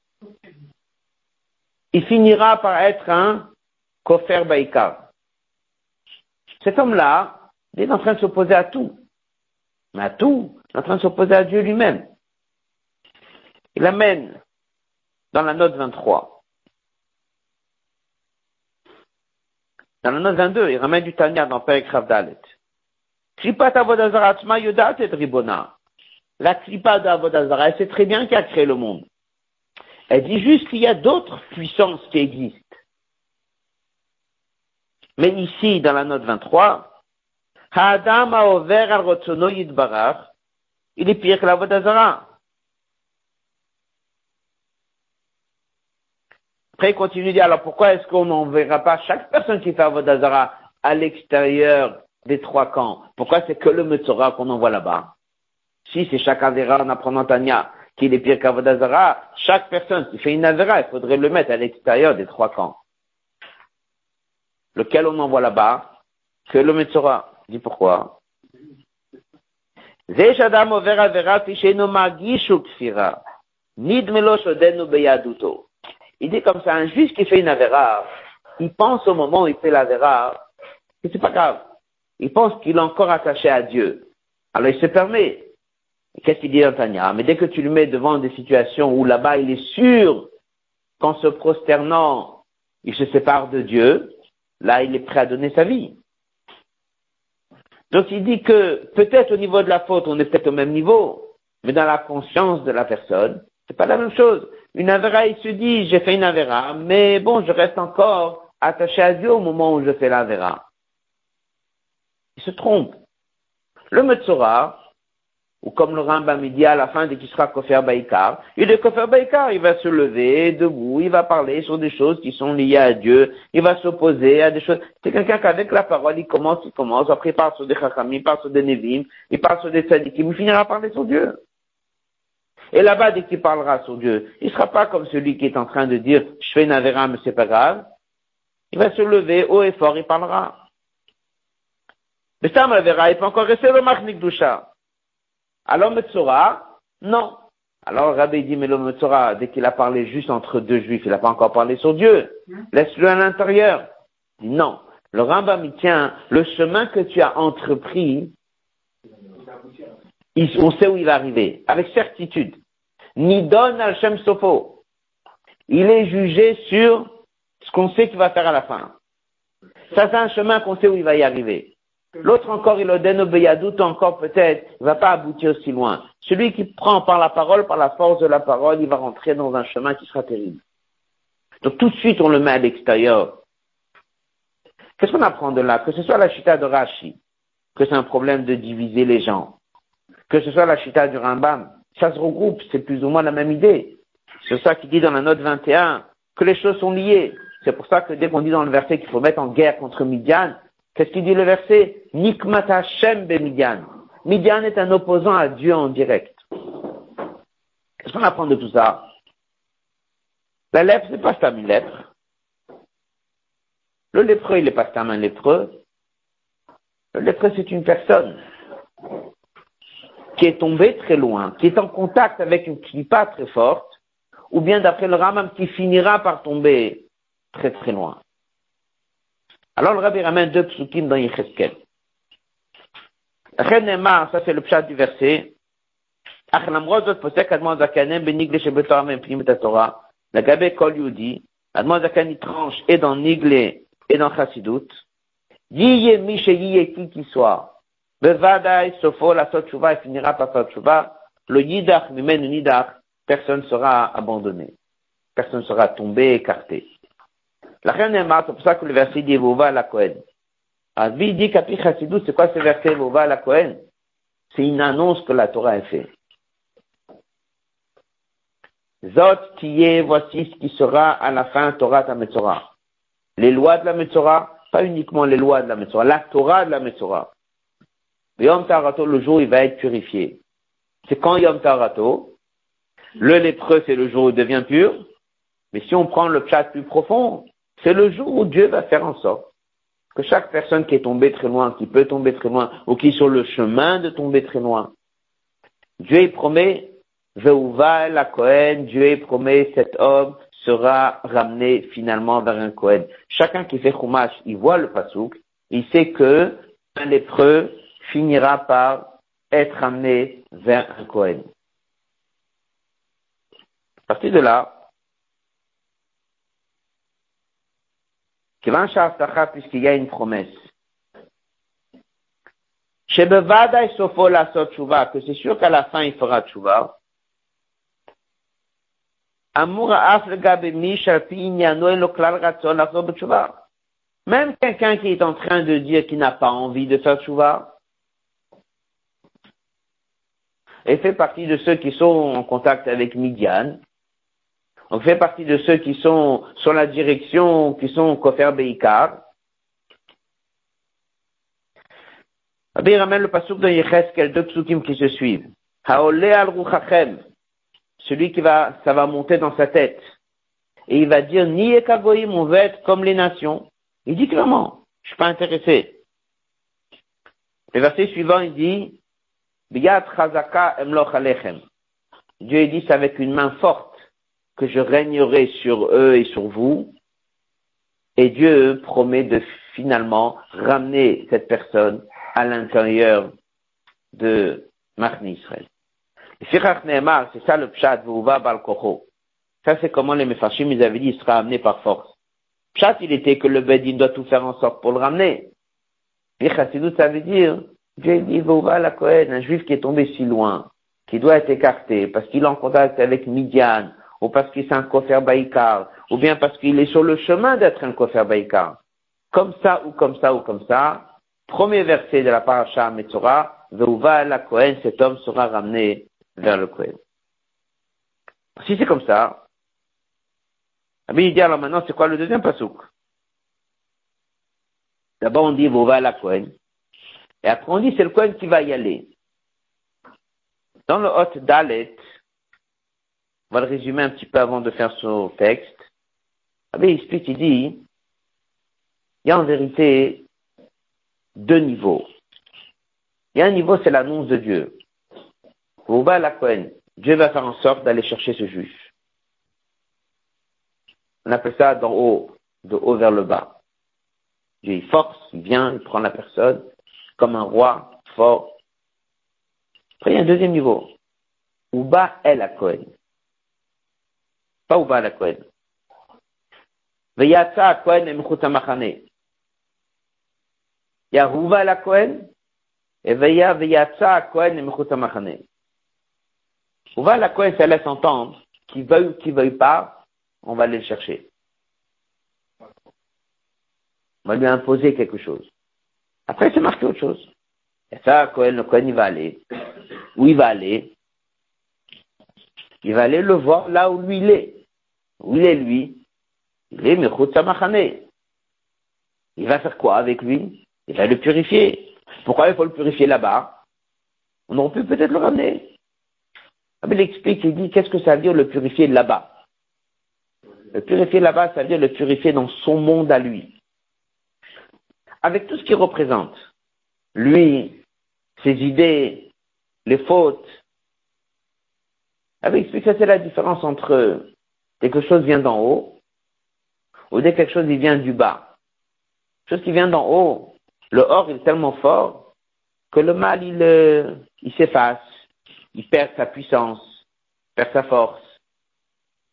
Il finira par être un Kofer Baïkar. Cet homme-là, il est en train de s'opposer à tout. Mais à tout, il est en train de s'opposer à Dieu lui-même. Il amène dans la note 23. Dans note 22, il ramène du Tanya dans Père Kravdalet. Yodat et Ribona. La Kripat d'Avodazara, elle sait très bien qui a créé le monde. Elle dit juste qu'il y a d'autres puissances qui existent. Mais ici, dans la note 23, Ha'adam ha'over al yidbarach, il est pire que la Après, continue de dire, alors pourquoi est-ce qu'on n'enverra pas chaque personne qui fait Vodazara à l'extérieur des trois camps? Pourquoi c'est que le Metzora qu'on envoie là-bas? Si c'est chaque Avera en apprenant Tanya qu'il est pire qu'Avodazara, chaque personne qui fait une Avera, il faudrait le mettre à l'extérieur des trois camps. Lequel on envoie là-bas, que le Metzora. Dit pourquoi il dit comme ça, un juge qui fait une avéra, il pense au moment où il fait l'avéra, que c'est pas grave. Il pense qu'il est encore attaché à Dieu. Alors il se permet. Qu'est-ce qu'il dit dans Tanya Mais dès que tu le mets devant des situations où là-bas il est sûr qu'en se prosternant, il se sépare de Dieu, Là, il est prêt à donner sa vie. Donc il dit que peut-être au niveau de la faute, on est peut-être au même niveau, mais dans la conscience de la personne, c'est pas la même chose. Une avera, il se dit, j'ai fait une avera, mais bon, je reste encore attaché à Dieu au moment où je fais l'avera. Il se trompe. Le Metzora, ou comme le Rambam dit à la fin dès qu'il sera Kofer Baïkar, il est Kofer Baïkar, il va se lever debout, il va parler sur des choses qui sont liées à Dieu, il va s'opposer à des choses. C'est quelqu'un qu'avec la parole, il commence, il commence, après il parle sur des Chacham, il parle sur des Nevim, il parle sur des Tzadikim, il finira par parler sur Dieu. Et là-bas, dès qu'il parlera sur Dieu, il ne sera pas comme celui qui est en train de dire, je fais une avéra, mais c'est pas grave. Il va se lever haut et fort, il parlera. Mais ça, ma verra, il peut encore rester le Machnik Doucha. Alors Metzora, non. Alors Rabbi dit, mais le Metzora, dès qu'il a parlé juste entre deux juifs, il n'a pas encore parlé sur Dieu. Hmm. Laisse-le à l'intérieur. Non. Le Rambam, il tient, le chemin que tu as entrepris, on sait où il va arriver, avec certitude. Ni donne al Shem Sofo. Il est jugé sur ce qu'on sait qu'il va faire à la fin. Ça, c'est un chemin qu'on sait où il va y arriver. L'autre encore, il donne beyadout encore peut-être, il va pas aboutir aussi loin. Celui qui prend par la parole, par la force de la parole, il va rentrer dans un chemin qui sera terrible. Donc tout de suite, on le met à l'extérieur. Qu'est-ce qu'on apprend de là? Que ce soit la chita de Rashi, que c'est un problème de diviser les gens, que ce soit la chita du Rambam, ça se regroupe, c'est plus ou moins la même idée. C'est ça qui dit dans la note 21 que les choses sont liées. C'est pour ça que dès qu'on dit dans le verset qu'il faut mettre en guerre contre Midian, Qu'est-ce qu'il dit le verset? Nikmat Hashem bemidian. Midian est un opposant à Dieu en direct. Qu'est-ce qu'on apprend de tout ça? La lèpre, c'est pas Stam une lèpre. Le lépreux, il n'est pas Stam un lépreux. Le lépreux, c'est une personne qui est tombé très loin, qui est en contact avec une kippa très forte, ou bien d'après le Ramam qui finira par tomber très très loin. Alors le Rabbi ramène deux psukim dans Yecheskel. ça c'est le pshat du verset. La Gabé Kol Yudi, Admoz Zakani tranche et dans Nigle et dans Chassidut. Yiye Mishe Yiye qui qui soit. Bevadaï, Sofo, la Sotchouva, il finira par Sotchouva. Le Yidach, Mimen, Nidach, personne sera abandonné. Personne ne sera tombé, écarté. La reine est c'est pour ça que le verset dit Vova la Kohen. Avi dit Kapi Chassidou, c'est quoi ce verset Vova la Kohen? C'est une annonce que la Torah a fait. Zot tiye, voici ce qui sera à la fin Torah ta Metzora. Les lois de la Metzora, pas uniquement les lois de la Metzora, la Torah de la Metzora. Yom Tarato, le jour, il va être purifié. C'est quand Yom Tarato, le lépreux, c'est le jour où il devient pur. Mais si on prend le chat plus profond, c'est le jour où Dieu va faire en sorte que chaque personne qui est tombée très loin, qui peut tomber très loin, ou qui est sur le chemin de tomber très loin, Dieu promet, Veuva la Cohen, Dieu promet, cet homme sera ramené finalement vers un Cohen. Chacun qui fait Chumash, il voit le pasouk, il sait que un lépreux finira par être ramené vers un Cohen. À partir de là, puisqu'il y a une promesse. que c'est sûr qu'à la fin il fera tchouva. Même quelqu'un qui est en train de dire qu'il n'a pas envie de faire tchouva, et fait partie de ceux qui sont en contact avec Midian, on fait partie de ceux qui sont sur la direction, qui sont Kofer Beikar. Rabbi ramène le pasuk de Yecheskel, deux psukim qui se suivent. Haole al ruchachem, celui qui va, ça va monter dans sa tête. Et il va dire, ni ekagoim, on veut être comme les nations. Il dit clairement, je suis pas intéressé. Le verset suivant, il dit, Biyat chazaka emloch alechem. Dieu dit, c'est avec une main forte que je régnerai sur eux et sur vous. Et Dieu promet de finalement ramener cette personne à l'intérieur de Marni Israël. c'est ça le pshat, Ça, c'est comment les Mefashim, ils avaient dit, il sera amené par force. Pshat, il était que le Bedin doit tout faire en sorte pour le ramener. Et Chassidut, ça veut dire, Dieu dit, la Kohen, un juif qui est tombé si loin, qui doit être écarté, parce qu'il est en contact avec Midian, ou parce qu'il est un kofer baïkar, ou bien parce qu'il est sur le chemin d'être un kofer baïkar. Comme ça, ou comme ça, ou comme ça, premier verset de la paracha Metzora, Veuva la Kohen, cet homme sera ramené vers le Kohen. Si c'est comme ça, il dit alors maintenant c'est quoi le deuxième pasouk D'abord on dit Veuva la Kohen, et après on dit c'est le Kohen qui va y aller. Dans le Hot Dalet, on va le résumer un petit peu avant de faire son texte. il explique, il dit, il y a en vérité deux niveaux. Il y a un niveau, c'est l'annonce de Dieu. va la Cohen, Dieu va faire en sorte d'aller chercher ce juif. On appelle ça d'en haut, de haut vers le bas. Dieu, il force, il vient, il prend la personne comme un roi fort. Après, il y a un deuxième niveau. Ouba el la Cohen. Pas Ouba la Cohen. Veyatsa Cohen et Il y a la Cohen et Veya Veyatsa Cohen et Ouba la Cohen, ça laisse entendre qu'il veuille ou qu'il veuille pas, on va aller le chercher. On va lui imposer quelque chose. Après, c'est marqué autre chose. Et ça, Cohen, le Cohen, il va aller. Où il va aller? Il va aller le voir là où lui il est. Où il est lui? Il est Mechut Samachane. Il va faire quoi avec lui? Il va le purifier. Pourquoi il faut le purifier là-bas? On aurait pu peut-être le ramener. Ah, il explique, il dit, qu'est-ce que ça veut dire le purifier là-bas? Le purifier là-bas, ça veut dire le purifier dans son monde à lui. Avec tout ce qu'il représente. Lui, ses idées, les fautes. Ah, il explique que c'est la différence entre quelque chose vient d'en haut ou dès quelque chose il vient du bas. Chose qui vient d'en haut, le or est tellement fort que le mal il, euh, il s'efface, il perd sa puissance, perd sa force.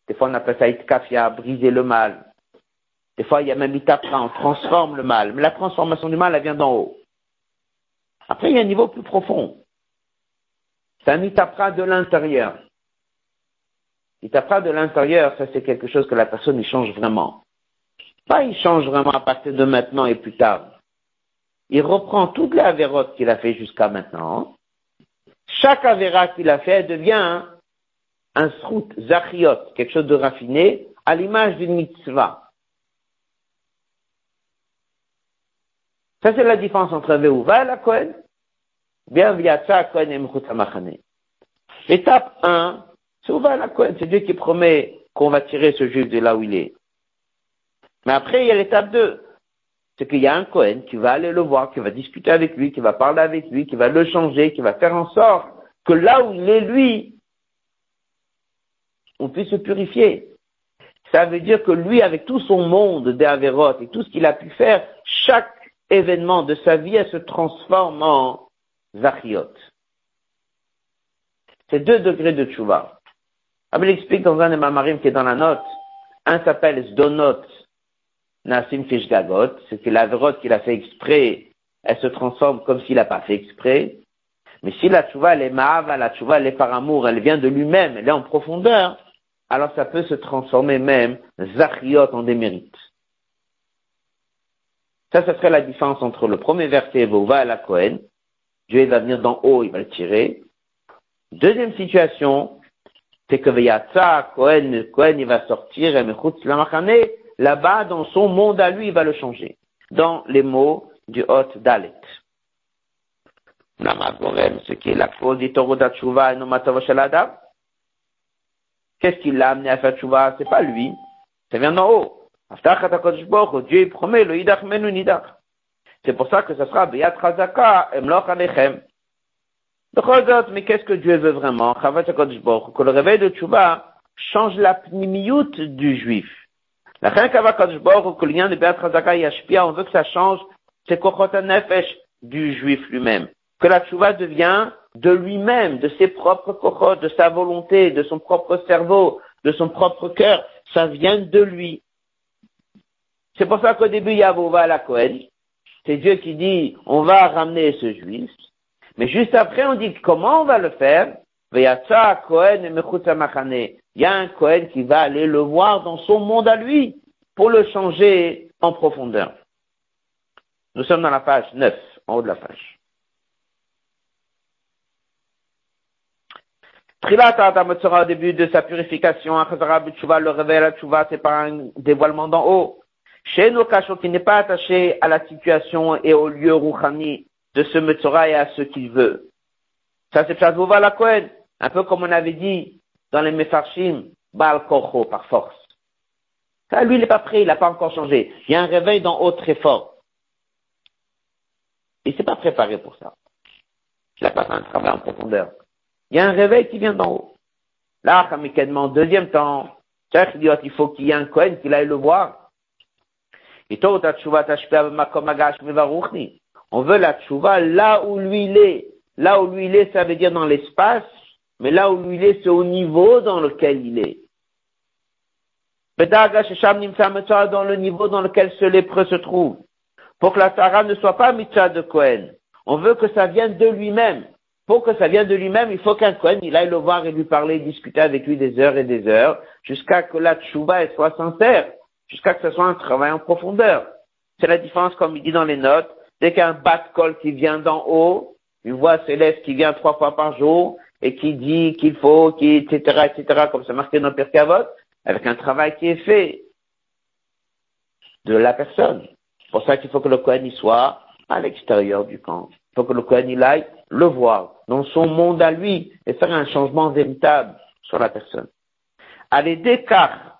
Des fois on appelle ça itkafia, briser le mal. Des fois il y a même itapra, on transforme le mal. Mais la transformation du mal elle vient d'en haut. Après il y a un niveau plus profond. C'est un itapra de l'intérieur. Itapra de l'intérieur, ça c'est quelque chose que la personne y change vraiment. Pas il change vraiment à partir de maintenant et plus tard. Il reprend toutes les avérotes qu'il a fait jusqu'à maintenant. Chaque avéra qu'il a fait devient un srout, zachiot, quelque chose de raffiné, à l'image d'une mitzvah. Ça, c'est la différence entre Veuva et la Kohen. Bien, Viatsa, Kohen et Étape 1, c'est Uva la Kohen. C'est Dieu qui promet qu'on va tirer ce juif de là où il est. Mais après, il y a l'étape 2. C'est qu'il y a un Cohen qui va aller le voir, qui va discuter avec lui, qui va parler avec lui, qui va le changer, qui va faire en sorte que là où il est, lui, on puisse se purifier. Ça veut dire que lui, avec tout son monde d'Averot et tout ce qu'il a pu faire, chaque événement de sa vie, elle se transforme en Zachiot. C'est deux degrés de tchouva. Abel explique dans un des mamarim qui est dans la note, un s'appelle Zdonot Nassim Fishgagot, c'est que la qu'il a fait exprès, elle se transforme comme s'il n'a pas fait exprès. Mais si la tchouva, elle est ma'ava, la tchouva, elle est par amour, elle vient de lui-même, elle est en profondeur, alors ça peut se transformer même, zachiot, en démérite. Ça, ce serait la différence entre le premier verset, Vova et la Cohen. Dieu va venir d'en haut, il va le tirer. Deuxième situation, c'est que Veyatsa, Cohen, Cohen, il va sortir, là-bas, dans son monde à lui, il va le changer. Dans les mots du Hot Dalet. ce qui est la cause du Toro d'Atshuva et. Qu'est-ce qui l'a amené à faire Tshuva? C'est pas lui. Ça vient d'en haut. Dieu promet le Idach Menu Nidach. C'est pour ça que ce sera Beyat Chazaka Emloch Alechem. Mais qu'est-ce que Dieu veut vraiment? Que le réveil de Tshuva change la pnimiout du juif. La que le lien de Beat Chazaka Yashpia, on veut que ça change, c'est Kochot Nefesh du juif lui-même. Que la tchouva devient de lui-même, de ses propres kochot, de sa volonté, de son propre cerveau, de son propre cœur. Ça vient de lui. C'est pour ça qu'au début, il y a Vova la Kohen. C'est Dieu qui dit, on va ramener ce juif. Mais juste après, on dit comment on va le faire? Il y a un Cohen qui va aller le voir dans son monde à lui pour le changer en profondeur. Nous sommes dans la page 9, en haut de la page. Au début de sa purification, le réveil la tchouva, c'est par un dévoilement d'en haut. Chez nos cachot qui n'est pas attaché à la situation et au lieu rouchani de ce Metzora et à ce qu'il veut. Ça c'est Chazvova la Cohen. Un peu comme on avait dit dans les Mefarshim, Baal Korcho, par force. Ça, lui, il n'est pas prêt, il n'a pas encore changé. Il y a un réveil d'en haut très fort. Il s'est pas préparé pour ça. Il n'a pas fait un travail en profondeur. Il y a un réveil qui vient d'en haut. Là, en deuxième temps, il faut qu'il y ait un Kohen qui aille le voir. On veut la tchouva là où lui il est. Là où lui il est, ça veut dire dans l'espace, mais là où il est, c'est au niveau dans lequel il est. Dans le niveau dans lequel ce lépreux se trouve. Pour que la Sarah ne soit pas mitzvah de Cohen. On veut que ça vienne de lui-même. Pour que ça vienne de lui-même, il faut qu'un Cohen, il aille le voir et lui parler, discuter avec lui des heures et des heures, jusqu'à que la tchouba soit sincère, jusqu'à que ce soit un travail en profondeur. C'est la différence, comme il dit dans les notes, dès qu'un bat col qui vient d'en haut, une voix céleste qui vient trois fois par jour, et qui dit qu'il faut, qui, etc., etc., comme c'est marqué dans Perkavot, avec un travail qui est fait de la personne. C'est pour ça qu'il faut que le Kohen y soit à l'extérieur du camp. Il faut que le Kohen il aille le voir dans son monde à lui et faire un changement véritable sur la personne. Allez, décar,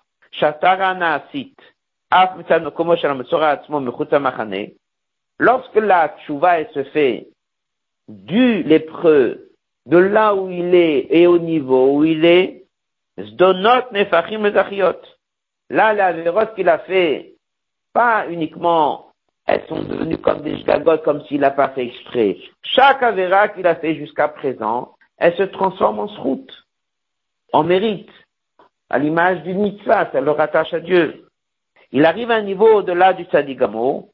shatarana asit, lorsque la tchouva se fait du lépreux, de là où il est et au niveau où il est, zdonot nefachim Là, la vérote qu'il a fait, pas uniquement elles sont devenues comme des gagotes, comme s'il n'a pas fait exprès. Chaque avéra qu'il a fait jusqu'à présent, elle se transforme en route, en mérite, à l'image du mitzvah, ça le rattache à Dieu. Il arrive à un niveau au-delà du sadigamo,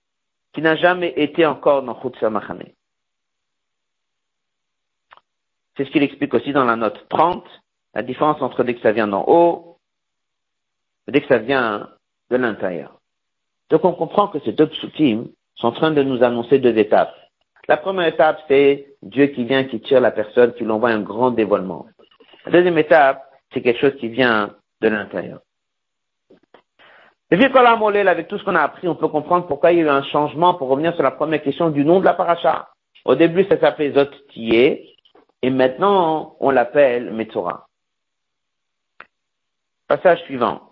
qui n'a jamais été encore dans Chutz Samachane. C'est ce qu'il explique aussi dans la note 30, la différence entre dès que ça vient d'en haut et dès que ça vient de l'intérieur. Donc on comprend que ces deux psukim sont en train de nous annoncer deux étapes. La première étape, c'est Dieu qui vient, qui tire la personne, qui l'envoie un grand dévoilement. La deuxième étape, c'est quelque chose qui vient de l'intérieur. Et puis, avec tout ce qu'on a appris, on peut comprendre pourquoi il y a eu un changement pour revenir sur la première question du nom de la paracha. Au début, ça s'appelait Zottié, et maintenant, on l'appelle Metzora. Passage suivant.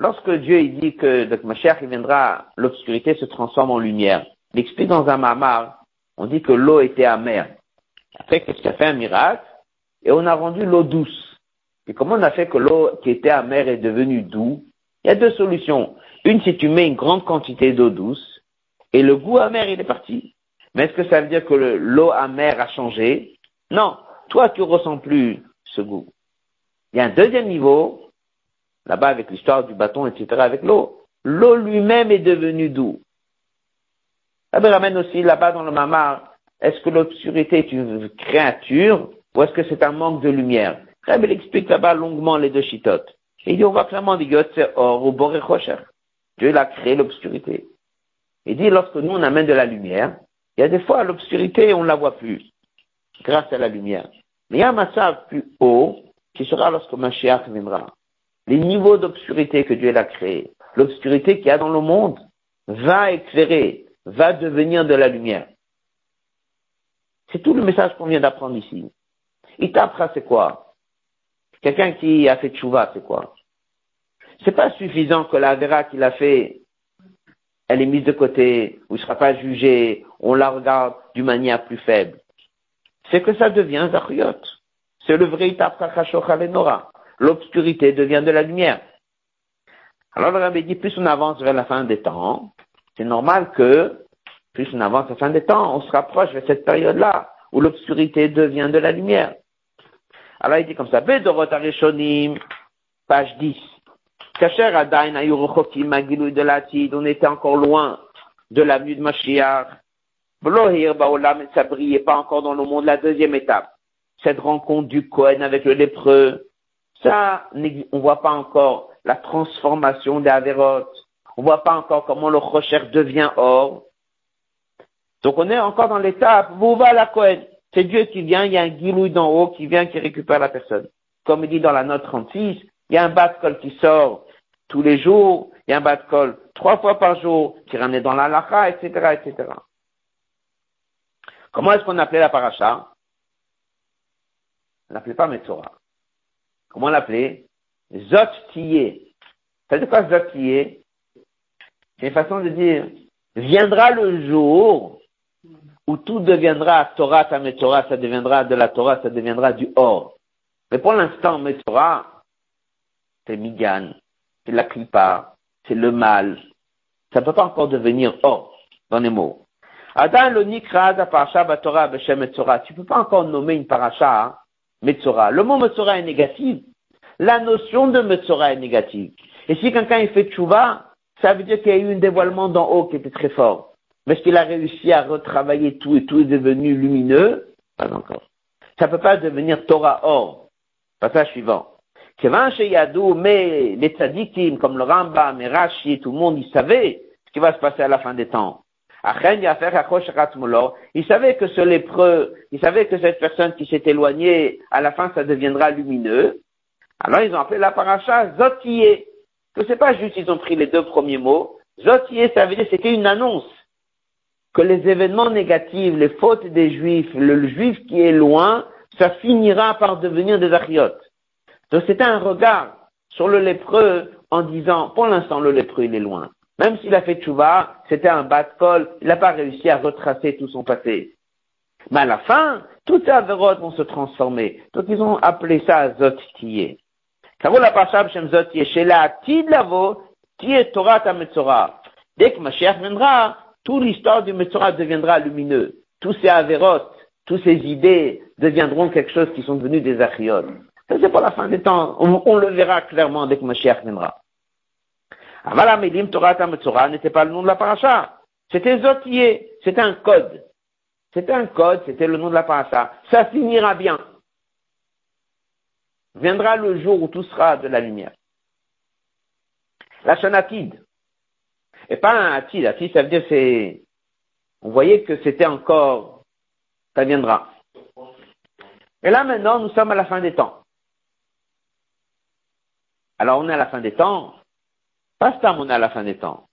Lorsque Dieu il dit que le Mashiach il viendra, l'obscurité se transforme en lumière. Il explique dans un mamar, on dit que l'eau était amère. Après, qu'est-ce a fait un miracle? Et on a rendu l'eau douce. Et comment on a fait que l'eau qui était amère est devenue douce Il y a deux solutions. Une, si tu mets une grande quantité d'eau douce, et le goût amer, il est parti. Mais est-ce que ça veut dire que l'eau amère a changé? Non. Toi, tu ressens plus ce goût. Il y a un deuxième niveau, là-bas avec l'histoire du bâton, etc., avec l'eau. L'eau lui-même est devenue doux. Ça me ramène aussi là-bas dans le mamar, est-ce que l'obscurité est une créature? Ou est-ce que c'est un manque de lumière? Rabbi explique là-bas longuement les deux chitotes. Il dit, on voit clairement, dit, c'est or ou Dieu a créé l'obscurité. Il dit, lorsque nous on amène de la lumière, il y a des fois l'obscurité, on ne la voit plus, grâce à la lumière. Mais il y a un massage plus haut qui sera lorsque Mashiach viendra. Les niveaux d'obscurité que Dieu a créés, l'obscurité qu'il y a dans le monde, va éclairer, va devenir de la lumière. C'est tout le message qu'on vient d'apprendre ici. Itapra, c'est quoi? Quelqu'un qui a fait tchouva, c'est quoi? C'est pas suffisant que la vera qu'il a fait, elle est mise de côté, ou ne sera pas jugée, on la regarde d'une manière plus faible c'est que ça devient Zachriot. C'est le vrai Nora. L'obscurité devient de la lumière. Alors le rabbi dit, plus on avance vers la fin des temps, c'est normal que, plus on avance vers la fin des temps, on se rapproche vers cette période-là, où l'obscurité devient de la lumière. Alors il dit comme ça, page 10. Kacher Adain de la on était encore loin de la vue de Mashiach, ça brillait pas encore dans le monde. La deuxième étape, cette rencontre du Cohen avec le lépreux, ça, on voit pas encore la transformation des Averot. On voit pas encore comment le recherche devient or. Donc on est encore dans l'étape, vous va la Cohen. C'est Dieu qui vient, il y a un guilouille d'en haut qui vient, qui récupère la personne. Comme il dit dans la note 36, il y a un bas col qui sort tous les jours, il y a un bas de col trois fois par jour qui ramène dans la lacha, etc., etc. Comment est-ce qu'on appelait la paracha? On l'appelait pas Metzora. Comment on l'appelait Zot Tiyé. Ça veut dire quoi Zot C'est une façon de dire, viendra le jour où tout deviendra Torah, ta Metzora, ça deviendra de la Torah, ça deviendra du or. Mais pour l'instant, Metzora, c'est Migan, c'est la Kripa, c'est le mal. Ça ne peut pas encore devenir or dans les mots. Adam lo nikra parasha batora b'shem Metzora. Tu peux pas encore nommer une paracha hein, Metzora. Le mot Metzora est négatif. La notion de Metzora est négative. Et si quelqu'un il fait tchouva, ça veut dire qu'il y a eu un dévoilement d'en haut qui était très fort. Est-ce qu'il a réussi à retravailler tout et tout est devenu lumineux Pas encore. Ça peut pas devenir Torah or. Passage suivant. Mais les tzadikim, comme le Rambam et Rashi, tout le monde, il savait ce qui va se passer à la fin des temps. Il savait que ce lépreux, il savait que cette personne qui s'est éloignée, à la fin, ça deviendra lumineux. Alors ils ont appelé la paracha Zotiye. Que c'est pas juste, ils ont pris les deux premiers mots, Zotier, ça veut dire c'était une annonce que les événements négatifs, les fautes des juifs, le, juif qui est loin, ça finira par devenir des achiotes. Donc c'était un regard sur le lépreux en disant, pour l'instant le lépreux il est loin. Même s'il a fait tchouva, c'était un bas de col, il n'a pas réussi à retracer tout son passé. Mais à la fin, toutes ces avérotes vont se transformer. Donc ils ont appelé ça Metzora. Dès que Mashiach viendra, toute l'histoire du Metzora deviendra lumineux. Tous ces avérotes, toutes ces idées deviendront quelque chose qui sont devenus des achiot. Ça, c'est pour la fin des temps. On, le verra clairement dès que Mashiach viendra. Avala Melim Torah Metzora n'était pas le nom de la paracha. C'était Zotiye. C'était un code. C'était un code, c'était le nom de la paracha. Ça finira bien. Viendra le jour où tout sera de la lumière. La chanatide. Et pas un atid. Atid, ça veut dire c'est, on voyait que c'était encore, ça viendra. Et là maintenant, nous sommes à la fin des temps. Alors on est à la fin des temps. Pas Stam, on est à la fin des temps.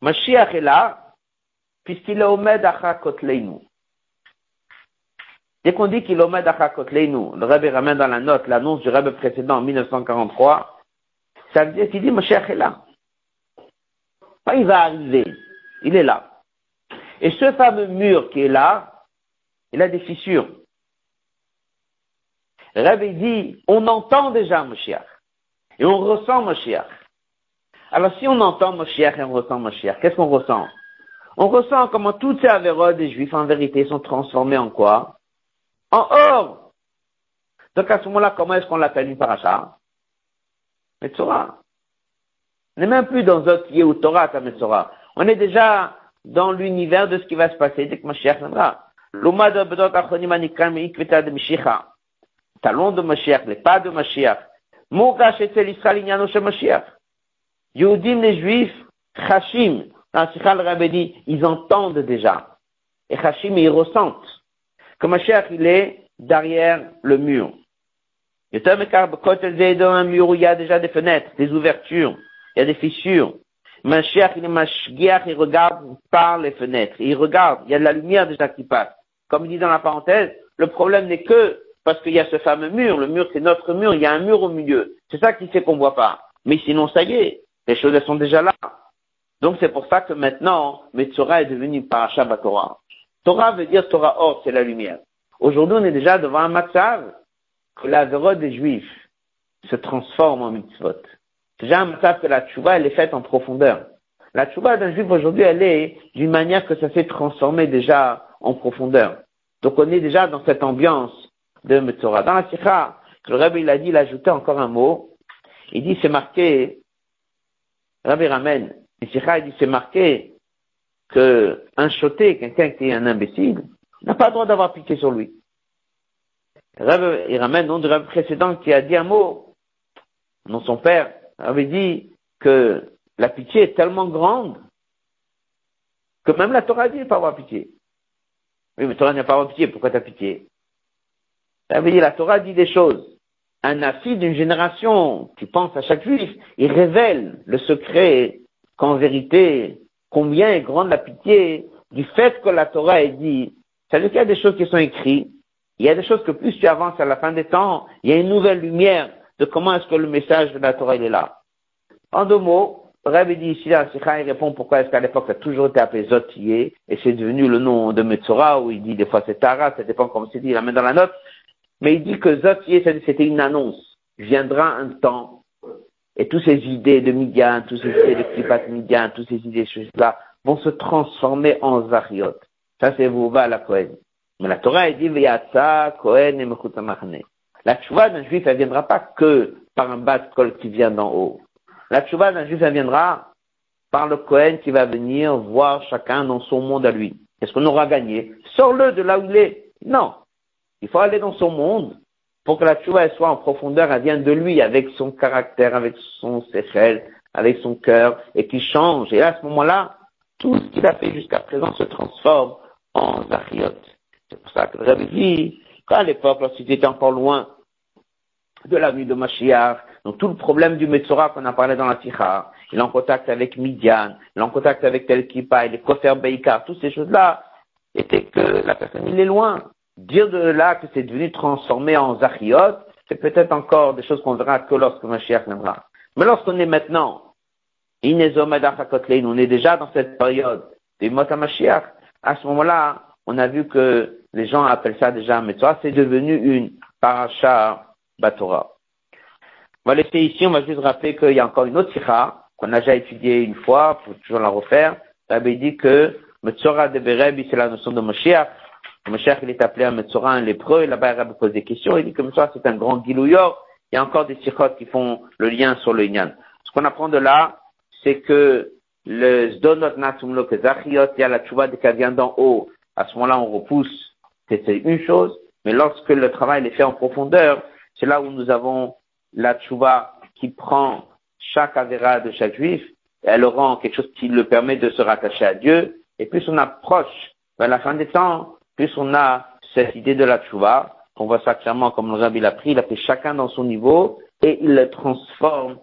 Mashiach est là, puisqu'il est Omed Achakotleinu. Dès qu'on dit qu'il est Omed Achakotleinu, le Rebbe ramène dans la note l'annonce du Rebbe précédent en 1943, ça veut dire qu'il dit Mashiach est là. Pas il va arriver, il est là. Et ce fameux mur qui est là, il a des fissures. Rebbe dit, on entend déjà Mashiach. Et on ressent Mashiach. Alors si on entend Mashiach et on ressent Mashiach, qu'est-ce qu'on ressent? On ressent comment toutes ces avérodes des Juifs, en vérité, sont transformées en quoi? En or. Donc à ce moment-là, comment est-ce qu'on l'appelle une paracha? Metzora. On n'est même plus dans Zotiye ou Torah à Metzora. On est déjà dans l'univers de ce qui va se passer dès que Mashiach viendra. L'Uma de Bedot Achonim Anikam de. Talon de Mashiach, les pas de Mashiach. Mogash Etzel Israël Mashiach. Yehudim les Juifs, Chashim, le Rabbi dit, ils entendent déjà. Et Hachim, ils ressentent que Mashiach, il est derrière le mur. Il y a dans un mur où il y a déjà des fenêtres, des ouvertures, il y a des fissures. Mashiach, il est Mashiach, il regarde par les fenêtres. Il regarde, il y a de la lumière déjà qui passe. Comme il dit dans la parenthèse, le problème n'est que parce qu'il y a ce fameux mur. Le mur, c'est notre mur. Il y a un mur au milieu. C'est ça qui fait qu'on voit pas. Mais sinon, ça y est. Les choses, sont déjà là. Donc c'est pour ça que maintenant, Metzora est devenu Parasha Torah. Torah veut dire Torah or, c'est la lumière. Aujourd'hui, on est déjà devant un matzav que la des Juifs se transforme en mitzvot. Déjà un que la tchouva, elle est faite en profondeur. La tchouva d'un Juif aujourd'hui, elle est d'une manière que ça s'est transformé déjà en profondeur. Donc on est déjà dans cette ambiance de Metzora. Dans la Sikha, le Rabbi il a dit, il a ajouté encore un mot. Il dit, c'est marqué, Rabbi ramène, et il dit, c'est marqué que un choté, quelqu'un qui est un imbécile, n'a pas le droit d'avoir piqué sur lui. il ramène nom du rêve précédent qui a dit un mot. Non, son père avait dit que la pitié est tellement grande que même la Torah dit de pas avoir pitié. Oui, mais Torah n'a pas avoir pitié, pourquoi tu as pitié? Ça veut dire, la Torah dit des choses. Un affi d'une génération qui pense à chaque juif, il révèle le secret qu'en vérité, combien est grande la pitié du fait que la Torah est dit. C'est-à-dire qu'il y a des choses qui sont écrites, il y a des choses que plus tu avances à la fin des temps, il y a une nouvelle lumière de comment est-ce que le message de la Torah il est là. En deux mots, Rabbi dit ici, là, il répond pourquoi est-ce qu'à l'époque ça a toujours été appelé Zotiye, et c'est devenu le nom de Metzora, où il dit des fois c'est Tara, ça dépend comme c'est dit, il la met dans la note, mais il dit que Zotiye, c'était une annonce. Viendra un temps et toutes ces idées de Midian, toutes ces idées de Klipat Midian, toutes ces idées choses-là vont se transformer en Zariot. Ça, c'est Vouva la Kohen. Mais la Torah, elle dit, Kohen et. La tchouva d'un juif, elle viendra pas que par un bas col qui vient d'en haut. La tchouva d'un juif, elle viendra par le Kohen qui va venir voir chacun dans son monde à lui. Est-ce qu'on aura gagné? Sors-le de là où il est. Non. Il faut aller dans son monde pour que la tchouva soit en profondeur, elle vient de lui, avec son caractère, avec son séchel, avec son cœur, et qui change. Et à ce moment-là, tout ce qu'il a fait jusqu'à présent se transforme en Zariot. C'est pour ça que j'avais dit, qu'à l'époque, lorsqu'il était encore loin de la nuit de Mashiach, donc tout le problème du Metzora qu'on a parlé dans la Ticha, il est en contact avec Midian, il est en contact avec tel Kippa, il est Kofer Beikar, toutes ces choses-là, étaient que la personne, il est loin. Dire de là que c'est devenu transformé en Zachiot, c'est peut-être encore des choses qu'on verra que lorsque Mashiach viendra. Mais lorsqu'on est maintenant, on est déjà dans cette période des Mota Mashiach, à ce moment-là, on a vu que les gens appellent ça déjà Mitzvah, c'est devenu une paracha Batora. On va laisser ici, on va juste rappeler qu'il y a encore une autre sikha qu'on a déjà étudiée une fois, pour toujours la refaire. Rabbi dit que Metzora de Berebi, c'est la notion de Moshiach. Moshiach, il est appelé un Metzora, un lépreux, et là-bas, Rabbi pose des questions, il dit que Metzora, c'est un grand Gilouyor. Il y a encore des sikhot qui font le lien sur le Inyan. Ce qu'on apprend de là, c'est que le Zdonot Natumlo Kezachiot, il y a la Tchouva de vient d'en haut. À ce moment-là, on repousse, c'est une chose, mais lorsque le travail est fait en profondeur, c'est là où nous avons la Tchouva qui prend chaque avéra de chaque juif, elle rend quelque chose qui le permet de se rattacher à Dieu, et plus on approche vers la fin des temps, plus on a cette idée de la Tchouva, qu'on voit ça clairement comme le rabbi l'a pris, il a fait chacun dans son niveau, et il le transforme